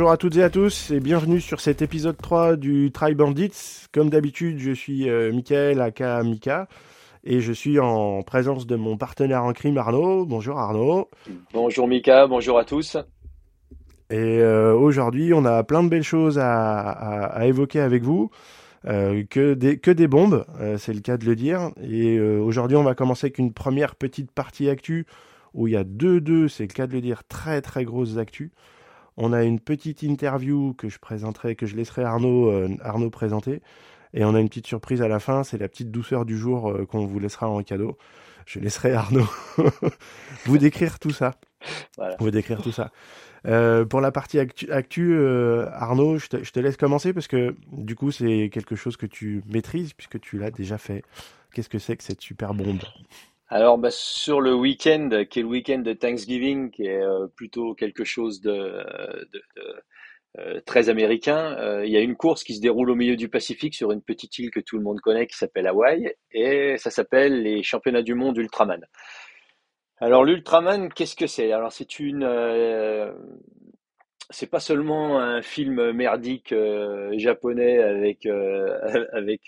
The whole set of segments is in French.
Bonjour à toutes et à tous et bienvenue sur cet épisode 3 du Try Bandits. Comme d'habitude, je suis euh, Michael aka Mika et je suis en présence de mon partenaire en crime Arnaud. Bonjour Arnaud. Bonjour Mika, bonjour à tous. Et euh, aujourd'hui, on a plein de belles choses à, à, évoquer avec vous. Euh, que, des, que des bombes, euh, c'est le cas de le dire. Et aujourd'hui, on va commencer avec une première petite partie actu où il y a deux, deux, c'est le cas de le dire, très très grosses actus. On a une petite interview que je présenterai, que je laisserai Arnaud, euh, Arnaud présenter. Et on a une petite surprise à la fin, c'est la petite douceur du jour euh, qu'on vous laissera en cadeau. Je laisserai Arnaud vous décrire tout ça. Voilà. Vous décrire tout ça. Euh, pour la partie actu, actu euh, Arnaud, je te, je te, laisse commencer parce que du coup c'est quelque chose que tu maîtrises puisque tu l'as déjà fait. Qu'est-ce que c'est que cette super bombe? Alors, bah, sur le week-end, qui est le week-end de Thanksgiving, qui est euh, plutôt quelque chose de, euh, très américain, euh, il y a une course qui se déroule au milieu du Pacifique sur une petite île que tout le monde connaît qui s'appelle Hawaï, et ça s'appelle les Championnats du monde Ultraman. Alors l'Ultraman, qu'est-ce que c'est? Alors c'est une, c'est pas seulement un film merdique japonais avec avec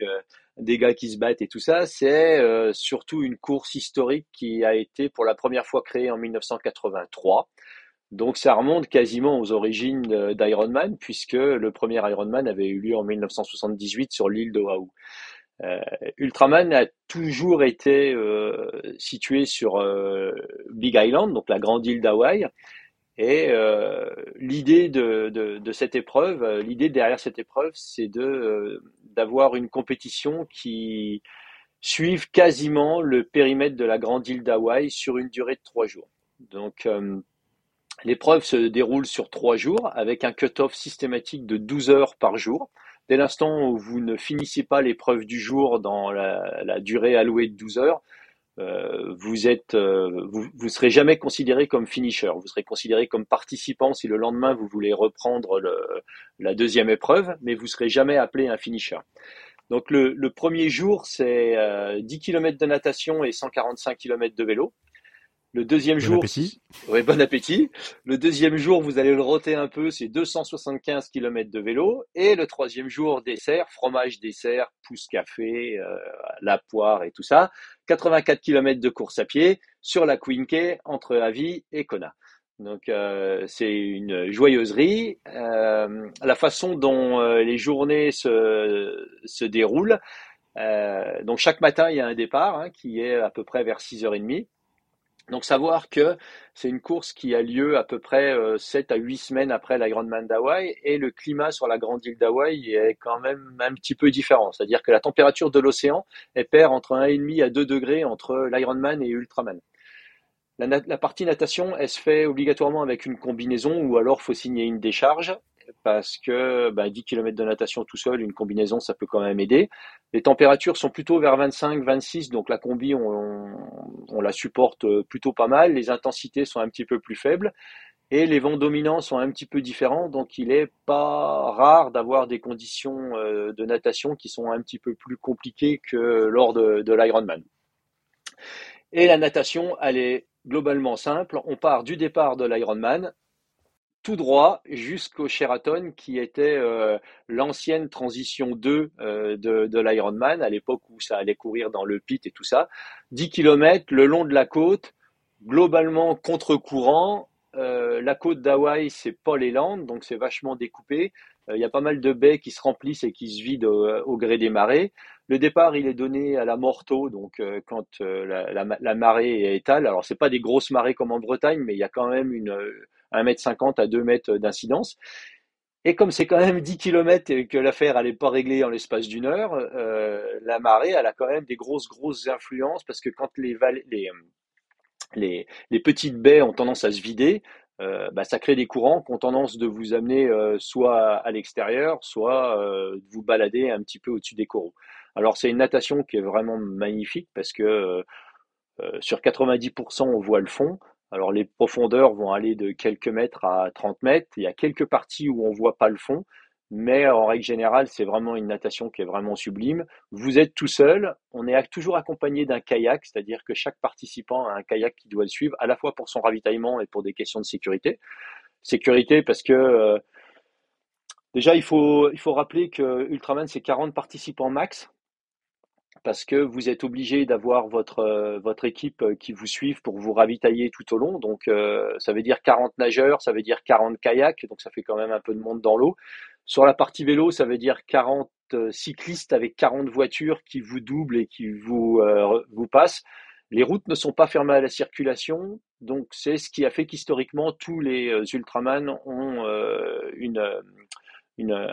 des gars qui se battent et tout ça, c'est euh, surtout une course historique qui a été pour la première fois créée en 1983. Donc ça remonte quasiment aux origines d'Ironman, puisque le premier Ironman avait eu lieu en 1978 sur l'île d'Oahu. Euh, Ultraman a toujours été euh, situé sur euh, Big Island, donc la grande île d'Hawaï, et euh, l'idée de, cette épreuve, euh, l'idée derrière cette épreuve, c'est de euh, d'avoir une compétition qui suive quasiment le périmètre de la grande île d'Hawaï sur une durée de trois jours. Donc l'épreuve se déroule sur trois jours avec un cut-off systématique de 12 heures par jour. Dès l'instant où vous ne finissez pas l'épreuve du jour dans la, la durée allouée de 12 heures, euh, vous êtes, euh, vous, vous serez jamais considéré comme finisher. Vous serez considéré comme participant si le lendemain vous voulez reprendre le, la deuxième épreuve, mais vous serez jamais appelé un finisher. Donc le, le premier jour, c'est euh, 10 km de natation et 145 km de vélo. Le deuxième bon jour, appétit. ouais, bon appétit. Le deuxième jour, vous allez le roter un peu, c'est 275 km de vélo. Et le troisième jour, dessert, fromage dessert, pousse café, euh, la poire et tout ça. 84 km de course à pied sur la Quinque entre Avi et Kona. Donc euh, c'est une joyeuserie. Euh, la façon dont euh, les journées se, se déroulent. euh, donc chaque matin, il y a un départ hein, qui est à peu près vers 6h30. Donc savoir que c'est une course qui a lieu à peu près euh, 7 à 8 semaines après l'Ironman d'Hawaï et le climat sur la grande île d'Hawaï est quand même un petit peu différent. C'est-à-dire que la température de l'océan elle perd entre 1,5 à 2 degrés entre l'Ironman et Ultraman. La, la partie natation, elle se fait obligatoirement avec une combinaison ou alors faut signer une décharge parce que bah, 10 km de natation tout seul, une combinaison, ça peut quand même aider. Les températures sont plutôt vers 25-26, donc la combi, on, la supporte plutôt pas mal. Les intensités sont un petit peu plus faibles et les vents dominants sont un petit peu différents, donc il est pas rare d'avoir des conditions euh, de natation qui sont un petit peu plus compliquées que lors de l'Ironman. Et la natation, elle est globalement simple. On part du départ de l'Ironman, tout droit jusqu'au Sheraton, qui était euh, l'ancienne transition 2 euh, de, de l'Ironman, à l'époque où ça allait courir dans le pit et tout ça. 10 km le long de la côte, globalement contre-courant. Euh, la côte d'Hawaï, c'est Paul et Land, donc c'est vachement découpé. Euh, Il y a pas mal de baies qui se remplissent et qui se vident au, au gré des marées. Le départ, il est donné à la morteau, donc euh, quand euh, la, marée est étale. Alors, c'est pas des grosses marées comme en Bretagne, mais il y a quand même une, 1m50 à 2 mètres d'incidence. Et comme c'est quand même 10 km et que l'affaire n'est pas réglée en l'espace d'une heure, euh, la marée, a quand même des grosses, grosses influences parce que quand les petites baies ont tendance à se vider, euh, bah, ça crée des courants qui ont tendance de vous amener euh, soit à l'extérieur, soit euh, de vous balader un petit peu au-dessus des coraux. Alors c'est une natation qui est vraiment magnifique parce que sur 90% on voit le fond. Alors les profondeurs vont aller de quelques mètres à 30 mètres. Il y a quelques parties où on voit pas le fond, mais en règle générale, c'est vraiment une natation qui est vraiment sublime. Vous êtes tout seul, on est toujours accompagné d'un kayak, c'est-à-dire que chaque participant a un kayak qui doit le suivre, à la fois pour son ravitaillement et pour des questions de sécurité. Sécurité parce que euh, Déjà, il faut, il faut rappeler que Ultraman, c'est 40 participants max parce que vous êtes obligé d'avoir votre, euh, votre équipe euh, qui vous suive pour vous ravitailler tout au long. Donc, euh, ça veut dire 40 nageurs, ça veut dire 40 kayaks, donc ça fait quand même un peu de monde dans l'eau. Sur la partie vélo, ça veut dire 40 cyclistes avec 40 voitures qui vous doublent et qui vous, vous passent. Les routes ne sont pas fermées à la circulation, donc c'est ce qui a fait qu'historiquement tous les Ultraman ont une, une,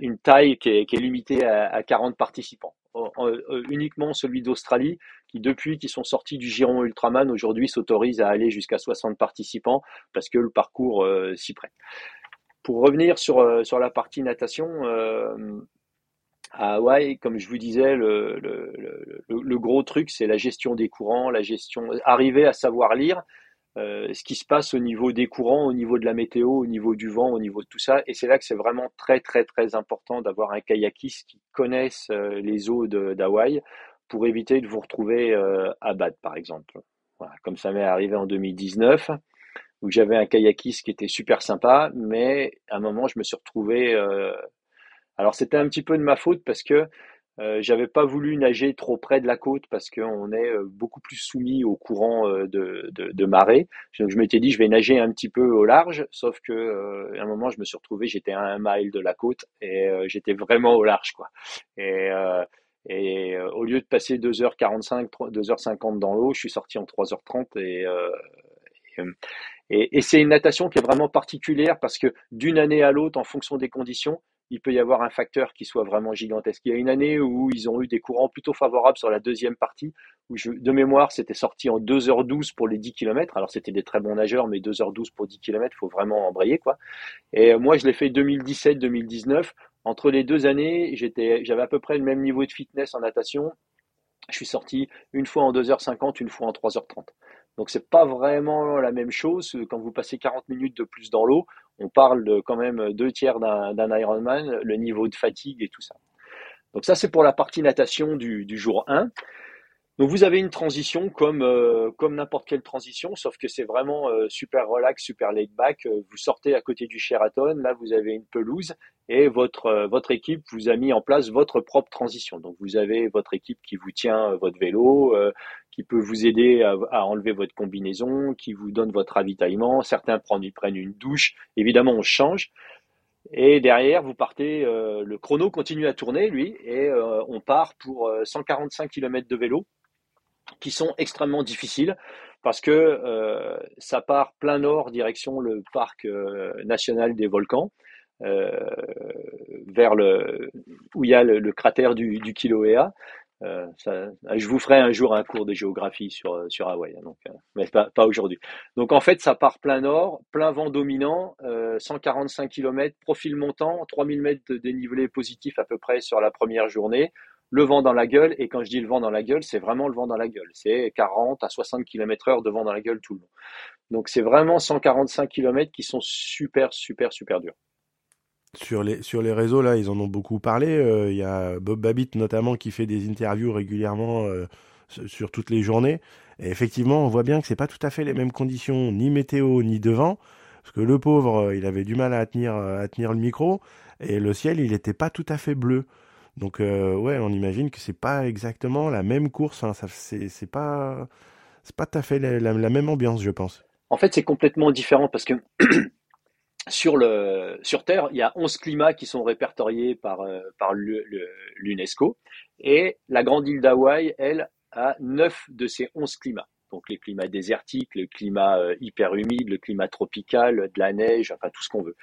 une taille qui est, limitée à, à 40 participants. Euh, uniquement celui d'Australie, qui depuis qu'ils sont sortis du giron Ultraman, aujourd'hui s'autorise à aller jusqu'à 60 participants parce que le parcours euh, s'y prête. Pour revenir sur, euh, sur la partie natation, à Hawaï, comme je vous disais, le, le, le, le gros truc, c'est la gestion des courants, la gestion, arriver à savoir lire, euh, ce qui se passe au niveau des courants, au niveau de la météo, au niveau du vent, au niveau de tout ça. Et c'est là que c'est vraiment très très très important d'avoir un kayakiste qui connaisse euh, les eaux d'Hawaï pour éviter de vous retrouver euh, à Bad par exemple. Comme ça m'est arrivé en 2019 où j'avais un kayakiste qui était super sympa, mais à un moment je me suis retrouvé. alors c'était un petit peu de ma faute parce que euh, j'avais pas voulu nager trop près de la côte parce qu'on est euh, beaucoup plus soumis au courant euh, de, de, marée. Donc je m'étais dit je vais nager un petit peu au large, sauf que à un moment je me suis retrouvé, j'étais à un mile de la côte et j'étais vraiment au large quoi. Et et au lieu de passer 2h45, 2h50 dans l'eau, je suis sorti en 3h30 et, et, et c'est une natation qui est vraiment particulière parce que d'une année à l'autre, en fonction des conditions, il peut y avoir un facteur qui soit vraiment gigantesque. Il y a une année où ils ont eu des courants plutôt favorables sur la deuxième partie, où de mémoire, c'était sorti en 2h12 pour les 10 km. Alors c'était des très bons nageurs, mais 2h12 pour 10 km, il faut vraiment embrayer. quoi. Et moi, je l'ai fait 2017-2019. Entre les deux années, j'avais à peu près le même niveau de fitness en natation. Je suis sorti une fois en 2h50, une fois en 3h30. Donc c'est pas vraiment la même chose quand vous passez 40 minutes de plus dans l'eau. On parle quand même deux tiers d'un Ironman, le niveau de fatigue et tout ça. Donc ça c'est pour la partie natation du, du jour 1. Donc vous avez une transition comme euh, comme n'importe quelle transition, sauf que c'est vraiment euh, super relax, super laid back. Euh, vous sortez à côté du Sheraton, là vous avez une pelouse et votre votre équipe vous a mis en place votre propre transition. Donc vous avez votre équipe qui vous tient votre vélo, qui peut vous aider à, enlever votre combinaison, qui vous donne votre ravitaillement. Certains prennent, prennent une douche. Évidemment on change. Et derrière, vous partez, le chrono continue à tourner, lui, et on part pour 145 km de vélo qui sont extrêmement difficiles parce que euh, ça part plein nord direction le parc euh, national des volcans, euh, vers le où il y a le, cratère du, du je vous ferai un jour un cours de géographie sur sur Hawaï, hein, donc, mais pas, pas aujourd'hui. Donc en fait, ça part plein nord, plein vent dominant, 145 km, profil montant, 3000 mètres de dénivelé positif à peu près sur la première journée le vent dans la gueule. Et quand je dis le vent dans la gueule, c'est vraiment le vent dans la gueule. C'est 40 à 60 km heure de vent dans la gueule tout le long. Donc c'est vraiment 145 km qui sont super, super, super durs. Sur les, réseaux, là, ils en ont beaucoup parlé. Euh, il y a Bob Babbitt notamment qui fait des interviews régulièrement euh, sur toutes les journées. Et effectivement, on voit bien que c'est pas tout à fait les mêmes conditions, ni météo, ni de vent. Parce que le pauvre, il avait du mal à tenir, à tenir le micro. Et le ciel, il n'était pas tout à fait bleu. Donc euh, ouais, on imagine que c'est pas exactement la même course. Hein. Ça, c'est, pas c'est pas tout à fait la, même ambiance, je pense. En fait, c'est complètement différent parce que sur le sur Terre, il y a 11 climats qui sont répertoriés par euh, l'UNESCO et la grande île d'Hawaï, elle, a 9 de ces 11 climats. Donc les climats désertiques, le climat euh, hyper humide, le climat tropical, de la neige, enfin tout ce qu'on veut.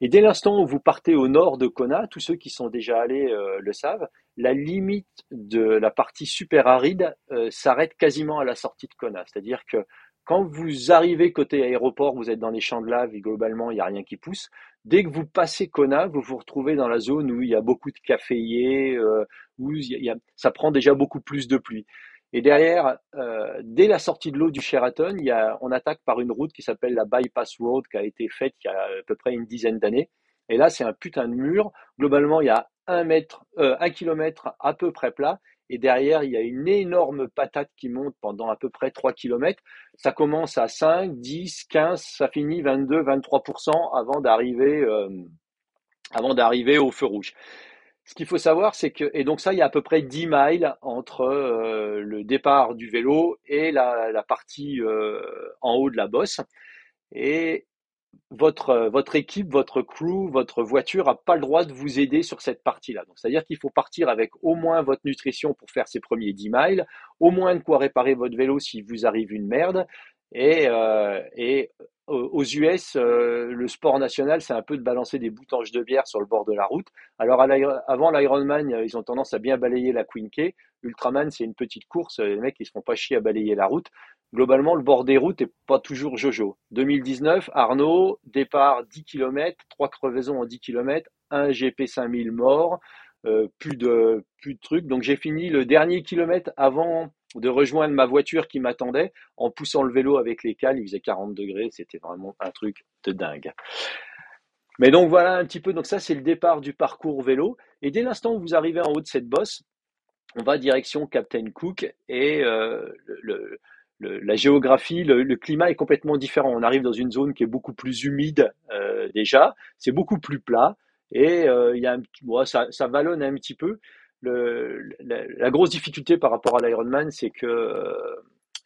Et dès l'instant où vous partez au nord de Kona, tous ceux qui sont déjà allés euh, le savent, la limite de la partie super aride euh, s'arrête quasiment à la sortie de Kona. C'est-à-dire que quand vous arrivez côté aéroport, vous êtes dans les champs de lave et globalement, il n'y a rien qui pousse. Dès que vous passez Kona, vous vous retrouvez dans la zone où il y a beaucoup de caféiers, euh, où il y a, ça prend déjà beaucoup plus de pluie. Et derrière, euh, dès la sortie de l'eau du Sheraton, a, on attaque par une route qui s'appelle la Bypass Road, qui a été faite il y a à peu près une dizaine d'années. Et là, c'est un putain de mur. Globalement, il y a un mètre, euh, un kilomètre à peu près plat. Et derrière, il y a une énorme patate qui monte pendant à peu près 3 kilomètres. Ça commence à 5, 10, 15, ça finit 22, 23% avant d'arriver euh, avant d'arriver au feu rouge. Ce qu'il faut savoir, c'est que, et donc ça, il y a à peu près 10 miles entre euh, le départ du vélo et la, partie euh, en haut de la bosse. Et votre, votre équipe, votre crew, votre voiture n'a pas le droit de vous aider sur cette partie-là. Donc, c'est-à-dire qu'il faut partir avec au moins votre nutrition pour faire ces premiers 10 miles, au moins de quoi réparer votre vélo si vous arrive une merde. Et, euh, et aux US, euh, le sport national, c'est un peu de balancer des boutanges de bière sur le bord de la route. Alors, avant l'Ironman, ils ont tendance à bien balayer la Queen. Ultraman, c'est une petite course. Les mecs, ils se font pas chier à balayer la route globalement, le bord des routes n'est pas toujours jojo. 2019, Arnaud, départ 10 km, 3 crevaisons en 10 km, un GP 5000 morts, euh, plus, de, plus de trucs. Donc j'ai fini le dernier kilomètre avant de rejoindre ma voiture qui m'attendait en poussant le vélo avec les cales. Il faisait 40 degrés, c'était vraiment un truc de dingue. Mais donc voilà un petit peu, donc ça c'est le départ du parcours vélo. Et dès l'instant où vous arrivez en haut de cette bosse, on va direction Captain Cook et euh, le, la géographie, le, climat est complètement différent. On arrive dans une zone qui est beaucoup plus humide euh, déjà, c'est beaucoup plus plat et euh, a un, ça, ça vallonne un petit peu. La, grosse difficulté par rapport à l'Ironman, c'est que euh,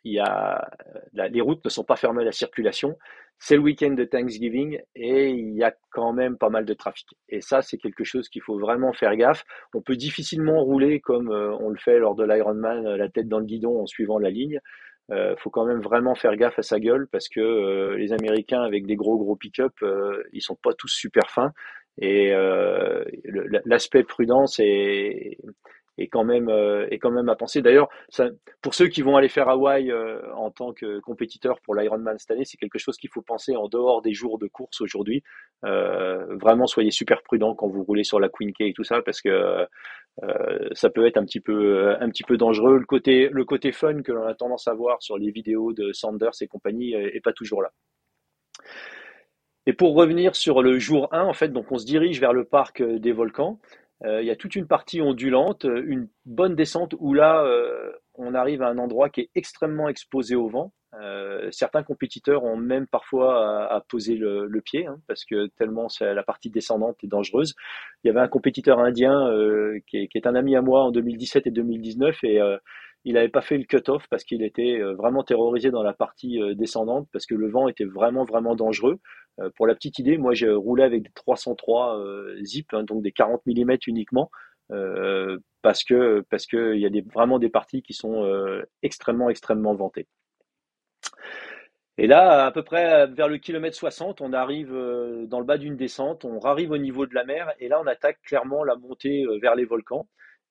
il a, les routes ne sont pas fermées à la circulation. C'est le week-end de Thanksgiving et il y a quand même pas mal de trafic. Et ça, c'est quelque chose qu'il faut vraiment faire gaffe. On peut difficilement rouler comme on le fait lors de l'Ironman, la tête dans le guidon en suivant la ligne euh, faut quand même vraiment faire gaffe à sa gueule parce que euh, les Américains avec des gros gros pick-up, euh, ils sont pas tous super fins et euh, l'aspect prudence est, est quand même à penser. D'ailleurs, pour ceux qui vont aller faire Hawaï en tant que compétiteur pour l'Ironman cette année, c'est quelque chose qu'il faut penser en dehors des jours de course aujourd'hui. vraiment, soyez super prudent quand vous roulez sur la Queen K et tout ça parce que euh, ça peut être un petit peu euh, dangereux. Le côté fun que l'on a tendance à voir sur les vidéos de Sanders et compagnie est, pas toujours là. Et pour revenir sur le jour 1, en fait, donc on se dirige vers le parc euh, des volcans. il y a toute une partie ondulante, une bonne descente où là, on arrive à un endroit qui est extrêmement exposé au vent. Euh, certains compétiteurs ont même parfois à, poser le, pied hein, parce que tellement la partie descendante est dangereuse. Il y avait un compétiteur indien euh, qui, est, un ami à moi en 2017 et 2019 et euh, il n'avait pas fait le cut-off parce qu'il était vraiment terrorisé dans la partie descendante parce que le vent était vraiment vraiment dangereux. pour la petite idée, moi j'ai roulé avec des 303 zip, hein, donc des 40 mm uniquement. parce que parce qu'il y a vraiment des parties qui sont extrêmement extrêmement vantées. Et là, à peu près vers le kilomètre 60, on arrive euh, dans le bas d'une descente, on arrive au niveau de la mer, et là, on attaque clairement la montée euh, vers les volcans.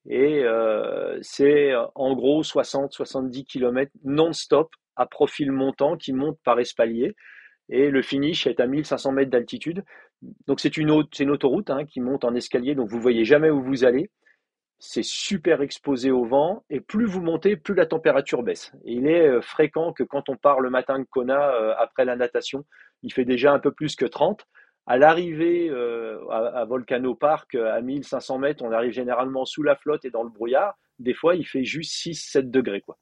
Et euh, c'est en gros 60-70 km non-stop à profil montant qui monte par espalier. Et le finish est à 1500 mètres d'altitude. Donc c'est une, une, autoroute hein, qui monte en escalier, donc vous voyez jamais où vous allez c'est super exposé au vent et plus vous montez, plus la température baisse. il est euh, fréquent que quand on part le matin de Kona euh, après la natation, il fait déjà un peu plus que 30. À l'arrivée euh, à, Volcano Park à 1500 mètres, on arrive généralement sous la flotte et dans le brouillard. Des fois, il fait juste 6-7 degrés. Quoi.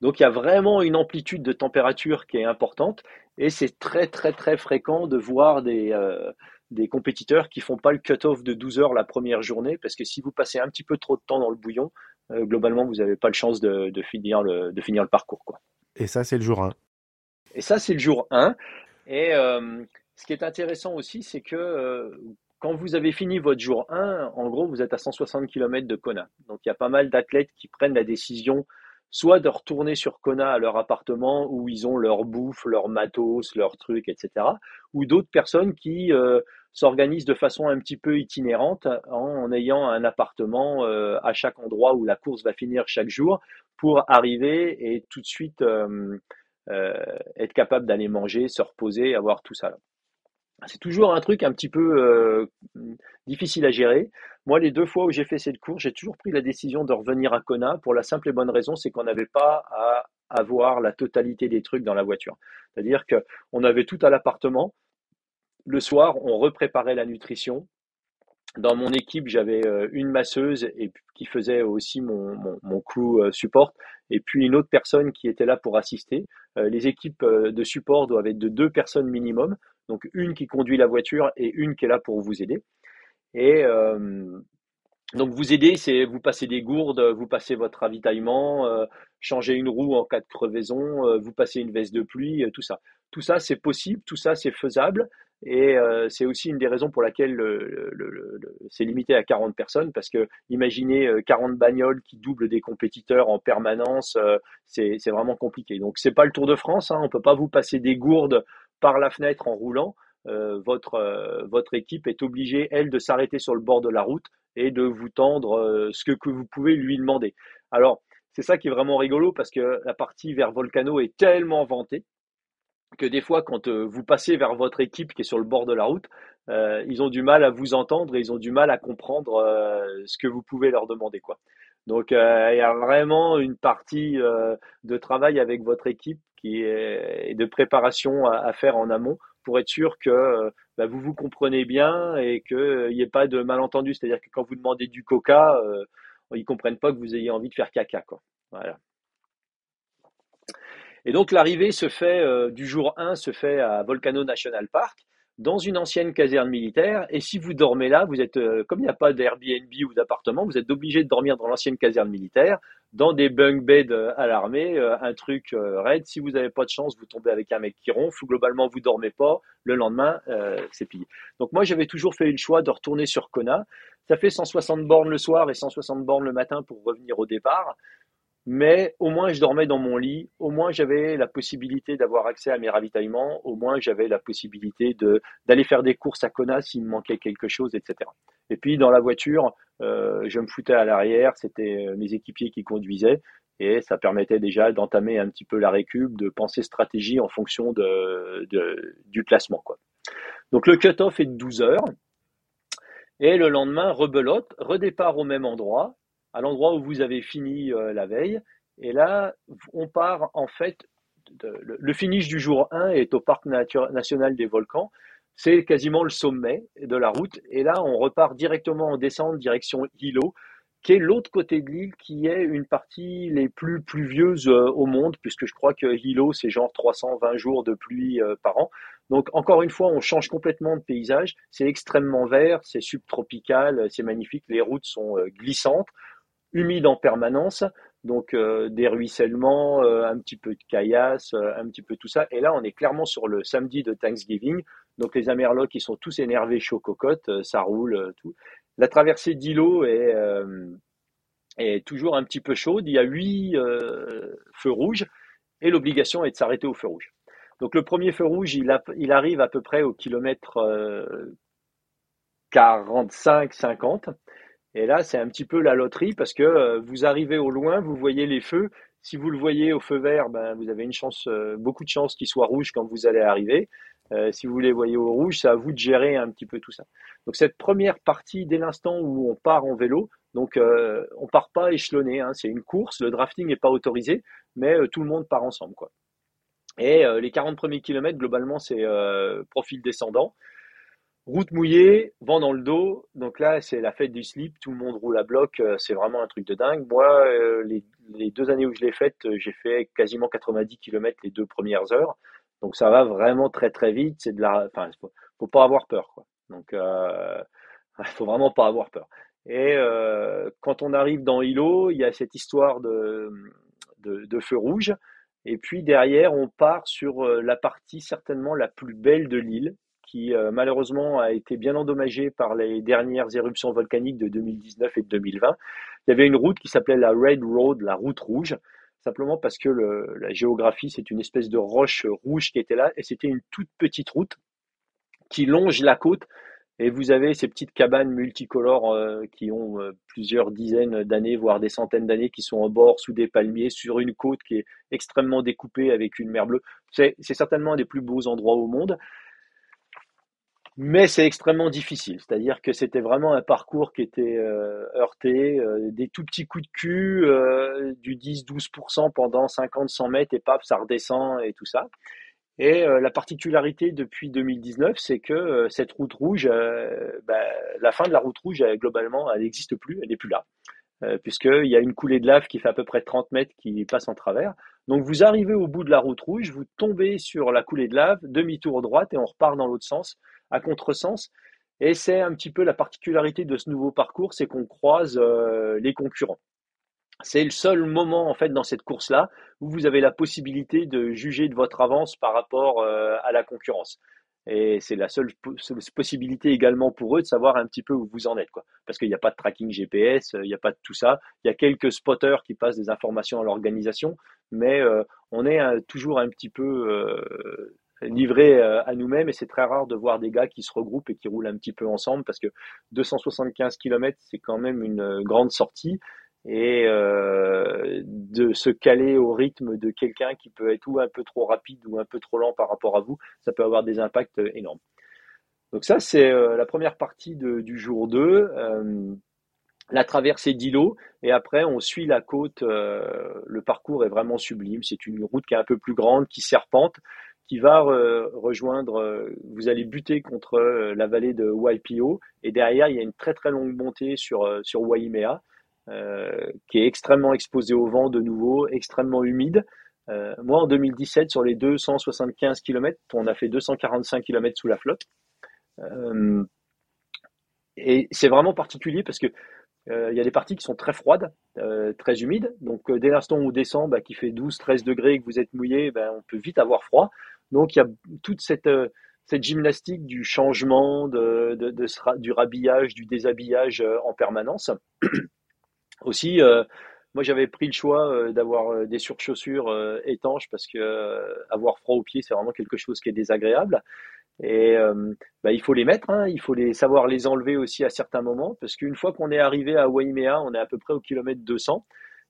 Donc il y a vraiment une amplitude de température qui est importante et c'est très très très fréquent de voir des, des compétiteurs qui font pas le cut-off de 12 heures la première journée, parce que si vous passez un petit peu trop de temps dans le bouillon, euh, globalement, vous n'avez pas le chance de, finir le, de finir le parcours. Quoi. Et ça, c'est le jour 1. Et ça, c'est le jour 1. Et euh, ce qui est intéressant aussi, c'est que euh, quand vous avez fini votre jour 1, en gros, vous êtes à 160 km de Kona. Donc, il y a pas mal d'athlètes qui prennent la décision soit de retourner sur Kona à leur appartement où ils ont leur bouffe, leur matos, leurs trucs, etc. Ou d'autres personnes qui euh, s'organisent de façon un petit peu itinérante en, ayant un appartement euh, à chaque endroit où la course va finir chaque jour pour arriver et tout de suite être capable d'aller manger, se reposer, avoir tout ça. C'est toujours un truc un petit peu difficile à gérer. Moi, les deux fois où j'ai fait cette course, j'ai toujours pris la décision de revenir à Kona pour la simple et bonne raison, c'est qu'on n'avait pas à avoir la totalité des trucs dans la voiture. C'est-à-dire qu'on avait tout à l'appartement. Le soir, on repréparait la nutrition. Dans mon équipe, j'avais euh, une masseuse qui faisait aussi mon, mon, euh, support, et puis une autre personne qui était là pour assister. Euh, les équipes de support doivent être de deux personnes minimum. Donc une qui conduit la voiture et une qui est là pour vous aider. Et donc vous aider, c'est vous passez des gourdes, vous passez votre ravitaillement, euh, changer une roue en cas de crevaison, euh, vous passez une veste de pluie, euh, tout ça. Tout ça, c'est possible, tout ça, c'est faisable. Et c'est aussi une des raisons pour laquelle le, c'est limité à 40 personnes, parce que imaginez 40 bagnoles qui doublent des compétiteurs en permanence, c'est vraiment compliqué. Donc c'est pas le Tour de France, hein, on peut pas vous passer des gourdes par la fenêtre en roulant. votre, votre équipe est obligée, elle, de s'arrêter sur le bord de la route et de vous tendre euh, ce que, vous pouvez lui demander. Alors, c'est ça qui est vraiment rigolo parce que la partie vers Volcano est tellement vantée que des fois, quand euh, vous passez vers votre équipe qui est sur le bord de la route, euh, ils ont du mal à vous entendre et ils ont du mal à comprendre ce que vous pouvez leur demander. Quoi. Donc, il y a vraiment une partie de travail avec votre équipe qui est, et de préparation à, faire en amont pour être sûr que bah, vous vous comprenez bien et qu'il n'y ait pas de malentendu. C'est-à-dire que quand vous demandez du coca, euh, ils ne comprennent pas que vous ayez envie de faire caca. Voilà. Et donc l'arrivée se fait euh, du jour 1 se fait à Volcano National Park dans une ancienne caserne militaire. Et si vous dormez là, vous êtes, euh, comme il n'y a pas d'Airbnb ou d'appartement, vous êtes obligé de dormir dans l'ancienne caserne militaire, dans des bunk beds euh, à l'armée, euh, un truc raid. Si vous n'avez pas de chance, vous tombez avec un mec qui ronfle, globalement vous dormez pas. Le lendemain, c'est pillé. Donc moi, j'avais toujours fait le choix de retourner sur Kona. Ça fait 160 bornes le soir et 160 bornes le matin pour revenir au départ mais au moins je dormais dans mon lit, au moins j'avais la possibilité d'avoir accès à mes ravitaillements, au moins j'avais la possibilité de d'aller faire des courses à Kona s'il me manquait quelque chose, etc. Et puis dans la voiture, euh, je me foutais à l'arrière, c'était euh, mes équipiers qui conduisaient, et ça permettait déjà d'entamer un petit peu la récup, de penser stratégie en fonction de, du classement. Quoi. Donc le cut-off est de 12 heures, et le lendemain, rebelote, redépart au même endroit, à l'endroit où vous avez fini euh, la veille. Et là, on part en fait, le, finish du jour 1 est au Parc national des volcans. C'est quasiment le sommet de la route. Et là, on repart directement en descente direction Hilo, qui est l'autre côté de l'île, qui est une partie les plus pluvieuses euh, au monde, puisque je crois que Hilo, c'est genre 320 jours de pluie euh, par an. Donc, encore une fois, on change complètement de paysage. C'est extrêmement vert, c'est subtropical, c'est magnifique. Les routes sont glissantes humide en permanence, donc euh, des ruissellements, euh, un petit peu de caillasse, euh, un petit peu tout ça. Et là, on est clairement sur le samedi de Thanksgiving, donc les Amerlocs, ils sont tous énervés, chaud cocotte, ça roule, tout. La traversée d'îlot est, toujours un petit peu chaude. Il y a huit feux rouges et l'obligation est de s'arrêter au feu rouge. Donc le premier feu rouge, il arrive à peu près au kilomètre 45-50. Et là, c'est un petit peu la loterie parce que euh, vous arrivez au loin, vous voyez les feux. Si vous le voyez au feu vert, ben, vous avez une chance, euh, beaucoup de chances qu'il soit rouge quand vous allez arriver. Euh, si vous les voyez au rouge, c'est à vous de gérer un petit peu tout ça. Donc cette première partie, dès l'instant où on part en vélo, donc euh, on part pas échelonné, hein, c'est une course, le drafting n'est pas autorisé, mais tout le monde part ensemble. Et les 40 premiers kilomètres, globalement, c'est profil descendant. Route mouillée, vent dans le dos. Donc là, c'est la fête du slip. Tout le monde roule à bloc. Euh, c'est vraiment un truc de dingue. Moi, euh, les, deux années où je l'ai faite, euh, j'ai fait quasiment 90 km les deux premières heures. Donc ça va vraiment très très vite. C'est de la, enfin, faut, faut pas avoir peur, quoi. Donc, faut vraiment pas avoir peur. Et quand on arrive dans Hilo, il y a cette histoire de, de, de feu rouge. Et puis derrière, on part sur la partie certainement la plus belle de l'île, qui euh, malheureusement a été bien endommagé par les dernières éruptions volcaniques de 2019 et de 2020. Il y avait une route qui s'appelait la Red Road, la route rouge, simplement parce que la géographie, c'est une espèce de roche rouge qui était là, et c'était une toute petite route qui longe la côte. Et vous avez ces petites cabanes multicolores euh, qui ont euh, plusieurs dizaines d'années, voire des centaines d'années, qui sont en bord sous des palmiers sur une côte qui est extrêmement découpée avec une mer bleue. C'est certainement un des plus beaux endroits au monde. Mais c'est extrêmement difficile, c'est-à-dire que c'était vraiment un parcours qui était euh, heurté, euh, des tout petits coups de cul, euh, du 10-12% pendant 50-100 mètres et paf, ça redescend et tout ça. Et la particularité depuis 2019, c'est que cette route rouge, ben, la fin de la route rouge, globalement, elle n'existe plus, elle n'est plus là. puisqu'il y a une coulée de lave qui fait à peu près 30 mètres qui passe en travers. Donc vous arrivez au bout de la route rouge, vous tombez sur la coulée de lave, demi-tour droite et on repart dans l'autre sens, à contresens. Et c'est un petit peu la particularité de ce nouveau parcours, c'est qu'on croise euh, les concurrents. C'est le seul moment en fait dans cette course-là où vous avez la possibilité de juger de votre avance par rapport euh, à la concurrence. Et c'est la seule possibilité également pour eux de savoir un petit peu où vous en êtes, quoi. Parce qu'il n'y a pas de tracking GPS, il n'y a pas de tout ça. Il y a quelques spotters qui passent des informations à l'organisation, mais euh, on est toujours un petit peu livré euh, à nous-mêmes et c'est très rare de voir des gars qui se regroupent et qui roulent un petit peu ensemble parce que 275 km, c'est quand même une grande sortie. Et euh, de se caler au rythme de quelqu'un qui peut être ou un peu trop rapide ou un peu trop lent par rapport à vous, ça peut avoir des impacts énormes. Donc ça, c'est euh, la première partie du jour 2, euh, la traversée d'îlots, et après on suit la côte, le parcours est vraiment sublime, c'est une route qui est un peu plus grande, qui serpente, qui va rejoindre, vous allez buter contre la vallée de Waipio, et derrière il y a une très très longue montée sur, sur Waimea, euh, qui est extrêmement exposé au vent de nouveau, extrêmement humide. Euh, moi, en 2017, sur les 275 km, on a fait 245 km sous la flotte. Euh, et c'est vraiment particulier parce que il y a des parties qui sont très froides, très humides. Donc dès l'instant où on descend, bah, qui fait 12-13 degrés et que vous êtes mouillé, bah, on peut vite avoir froid. Donc il y a toute cette, cette gymnastique du changement, de, de, du rhabillage, du déshabillage en permanence. Aussi, euh, moi j'avais pris le choix euh, d'avoir euh, des surchaussures étanches parce que avoir froid aux pieds c'est vraiment quelque chose qui est désagréable. Et bah, il faut les mettre, hein, il faut les savoir les enlever aussi à certains moments, parce qu'une fois qu'on est arrivé à Waimea, on est à peu près au kilomètre 200.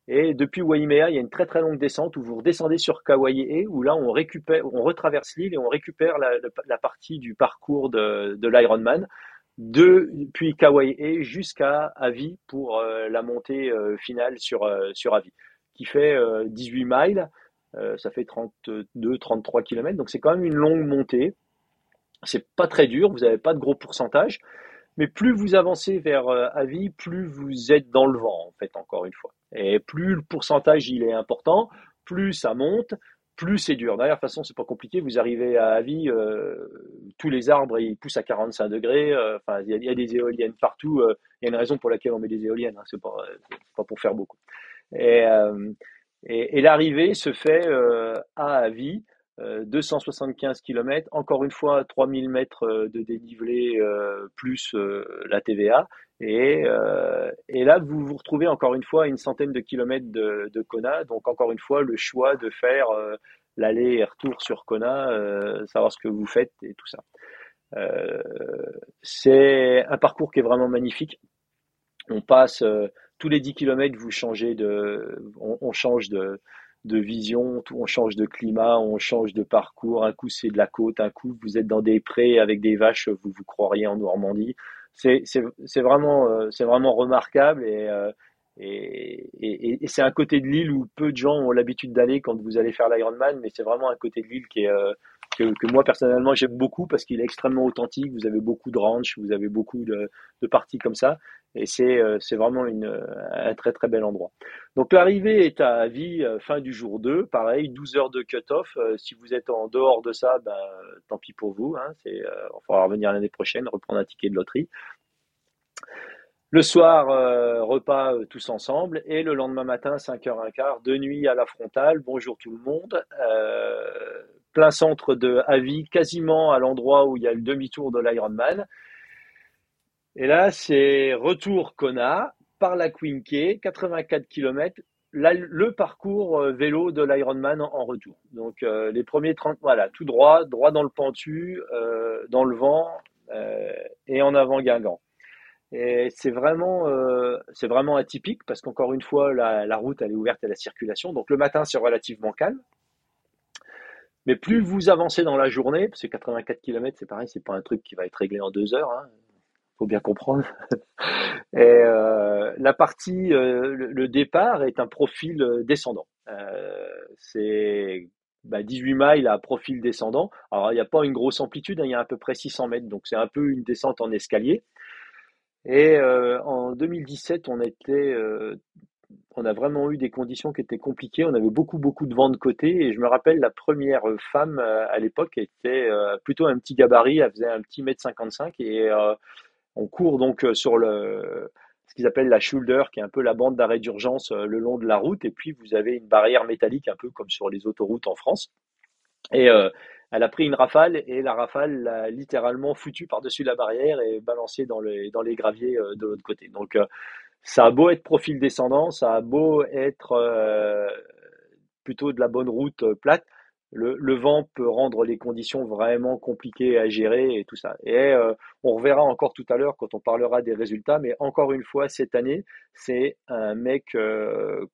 Et depuis Waimea, il y a une très très longue descente où vous redescendez sur Kauai, où là on récupère, on retraverse l'île et on récupère la, partie du parcours de, de l'Ironman depuis Kauai jusqu'à Avi pour euh, la montée euh, finale sur, euh, sur Avi, qui fait 18 miles, ça fait 32-33 km, donc c'est quand même une longue montée. C'est pas très dur, vous n'avez pas de gros pourcentage, mais plus vous avancez vers Avi, plus vous êtes dans le vent, en fait, encore une fois. Et plus le pourcentage il est important, plus ça monte, plus c'est dur. D'ailleurs, de toute façon, c'est pas compliqué. Vous arrivez à Avis, euh, tous les arbres ils poussent à 45 degrés. Euh, enfin, il y, a des éoliennes partout. Euh, il y a une raison pour laquelle on met des éoliennes. Hein, c'est pas, pas pour faire beaucoup. Et, et, l'arrivée se fait à Avis, 275 km. Encore une fois, 3000 mètres de dénivelé plus la TVA. Et, euh, et, là, vous vous retrouvez encore une fois à une centaine de kilomètres de, de Kona. Donc, encore une fois, le choix de faire euh, l'aller et retour sur Kona, euh, savoir ce que vous faites et tout ça. Euh, c'est un parcours qui est vraiment magnifique. On passe tous les 10 kilomètres, vous changez de, on change de, de vision, on change de climat, on change de parcours. Un coup, c'est de la côte, un coup, vous êtes dans des prés avec des vaches, vous vous croiriez en Normandie c'est vraiment, euh, vraiment remarquable euh, et, et, et, c'est un côté de l'île où peu de gens ont l'habitude d'aller quand vous allez faire l'Ironman, mais c'est vraiment un côté de l'île qui est, euh, que, moi personnellement j'aime beaucoup parce qu'il est extrêmement authentique. Vous avez beaucoup de ranch, vous avez beaucoup de, parties comme ça, et c'est c'est vraiment une, un très très bel endroit. Donc l'arrivée est à vie fin du jour 2, pareil, 12 heures de cut-off. si vous êtes en dehors de ça, ben, tant pis pour vous. Hein, on va revenir l'année prochaine, reprendre un ticket de loterie. Le soir, euh, repas euh, tous ensemble. Et le lendemain matin, 5h15, de nuit à la frontale. Bonjour tout le monde. Euh, plein centre de Avis, quasiment à l'endroit où il y a le demi-tour de l'Ironman. Et là, c'est retour Kona par la Quinque, 84 km, le parcours vélo de l'Ironman en, retour. Donc les premiers 30, voilà, tout droit, droit dans le pentu, dans le vent et en avant Guingamp. Et c'est vraiment, euh, c'est vraiment atypique parce qu'encore une fois, la, route elle est ouverte à la circulation. Donc le matin, c'est relativement calme. Mais plus vous avancez dans la journée, parce que 84 km, c'est pareil, c'est pas un truc qui va être réglé en deux heures. Hein, faut bien comprendre. Et euh, la partie, euh, le, départ est un profil euh, descendant. C'est bah, 18 miles à profil descendant. Alors il n'y a pas une grosse amplitude, hein, il y a à peu près 600 mètres, donc c'est un peu une descente en escalier. Et en 2017, on était on a vraiment eu des conditions qui étaient compliquées. On avait beaucoup, beaucoup de vent de côté. Et je me rappelle, la première femme à l'époque était plutôt un petit gabarit. Elle faisait un petit mètre 55. Et on court donc sur ce qu'ils appellent la shoulder, qui est un peu la bande d'arrêt d'urgence le long de la route. Et puis, vous avez une barrière métallique, un peu comme sur les autoroutes en France. Et elle a pris une rafale et la rafale l'a littéralement foutu par-dessus la barrière et balancé dans les, dans les graviers de l'autre côté. Donc, ça a beau être profil descendant, ça a beau être euh, plutôt de la bonne route euh, plate, le, vent peut rendre les conditions vraiment compliquées à gérer et tout ça. Et euh, on reverra encore tout à l'heure quand on parlera des résultats, mais encore une fois, cette année, c'est un mec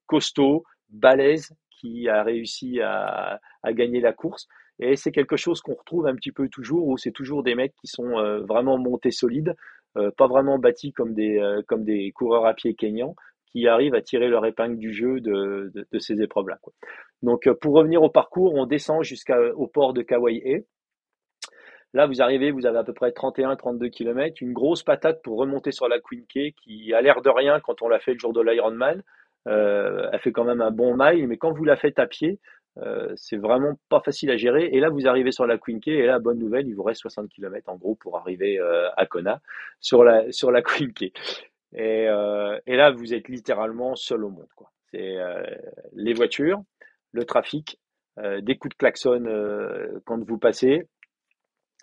costaud, balèze, qui a réussi à, gagner la course. Et c'est quelque chose qu'on retrouve un petit peu toujours, où c'est toujours des mecs qui sont vraiment montés solides, pas vraiment bâtis comme des, euh, comme des coureurs à pied kényans, qui arrivent à tirer leur épingle du jeu de, ces épreuves-là. Donc, euh, pour revenir au parcours, on descend jusqu'au port de Kauai. Là, vous arrivez, vous avez à peu près 31-32 km, une grosse patate pour remonter sur la Queen Key qui a l'air de rien quand on l'a fait le jour de l'Ironman. Euh, elle fait quand même un bon mile, mais quand vous la faites à pied, euh, c'est vraiment pas facile à gérer. Et là, vous arrivez sur la Queen Key, et là, bonne nouvelle, il vous reste 60 km en gros pour arriver euh, à Kona sur la, sur la Queen Key. Et, euh, et là, vous êtes littéralement seul au monde. Quoi. C'est les voitures, le trafic, des coups de klaxon quand vous passez,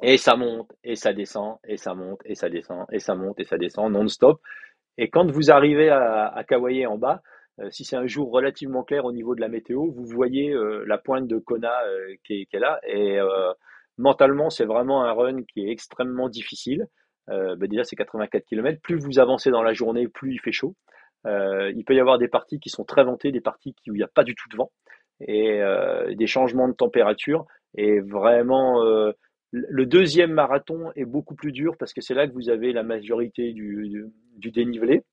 et ça monte, et ça descend, et ça monte, et ça descend, et ça monte, et ça descend non-stop. Et quand vous arrivez à, à Kauai en bas, si c'est un jour relativement clair au niveau de la météo, vous voyez euh, la pointe de Kona euh, qui, est, là. Et mentalement, c'est vraiment un run qui est extrêmement difficile. Bah, déjà, c'est 84 km. Plus vous avancez dans la journée, plus il fait chaud. il peut y avoir des parties qui sont très ventées, des parties où il n'y a pas du tout de vent, et des changements de température. Et vraiment, le deuxième marathon est beaucoup plus dur parce que c'est là que vous avez la majorité du, dénivelé,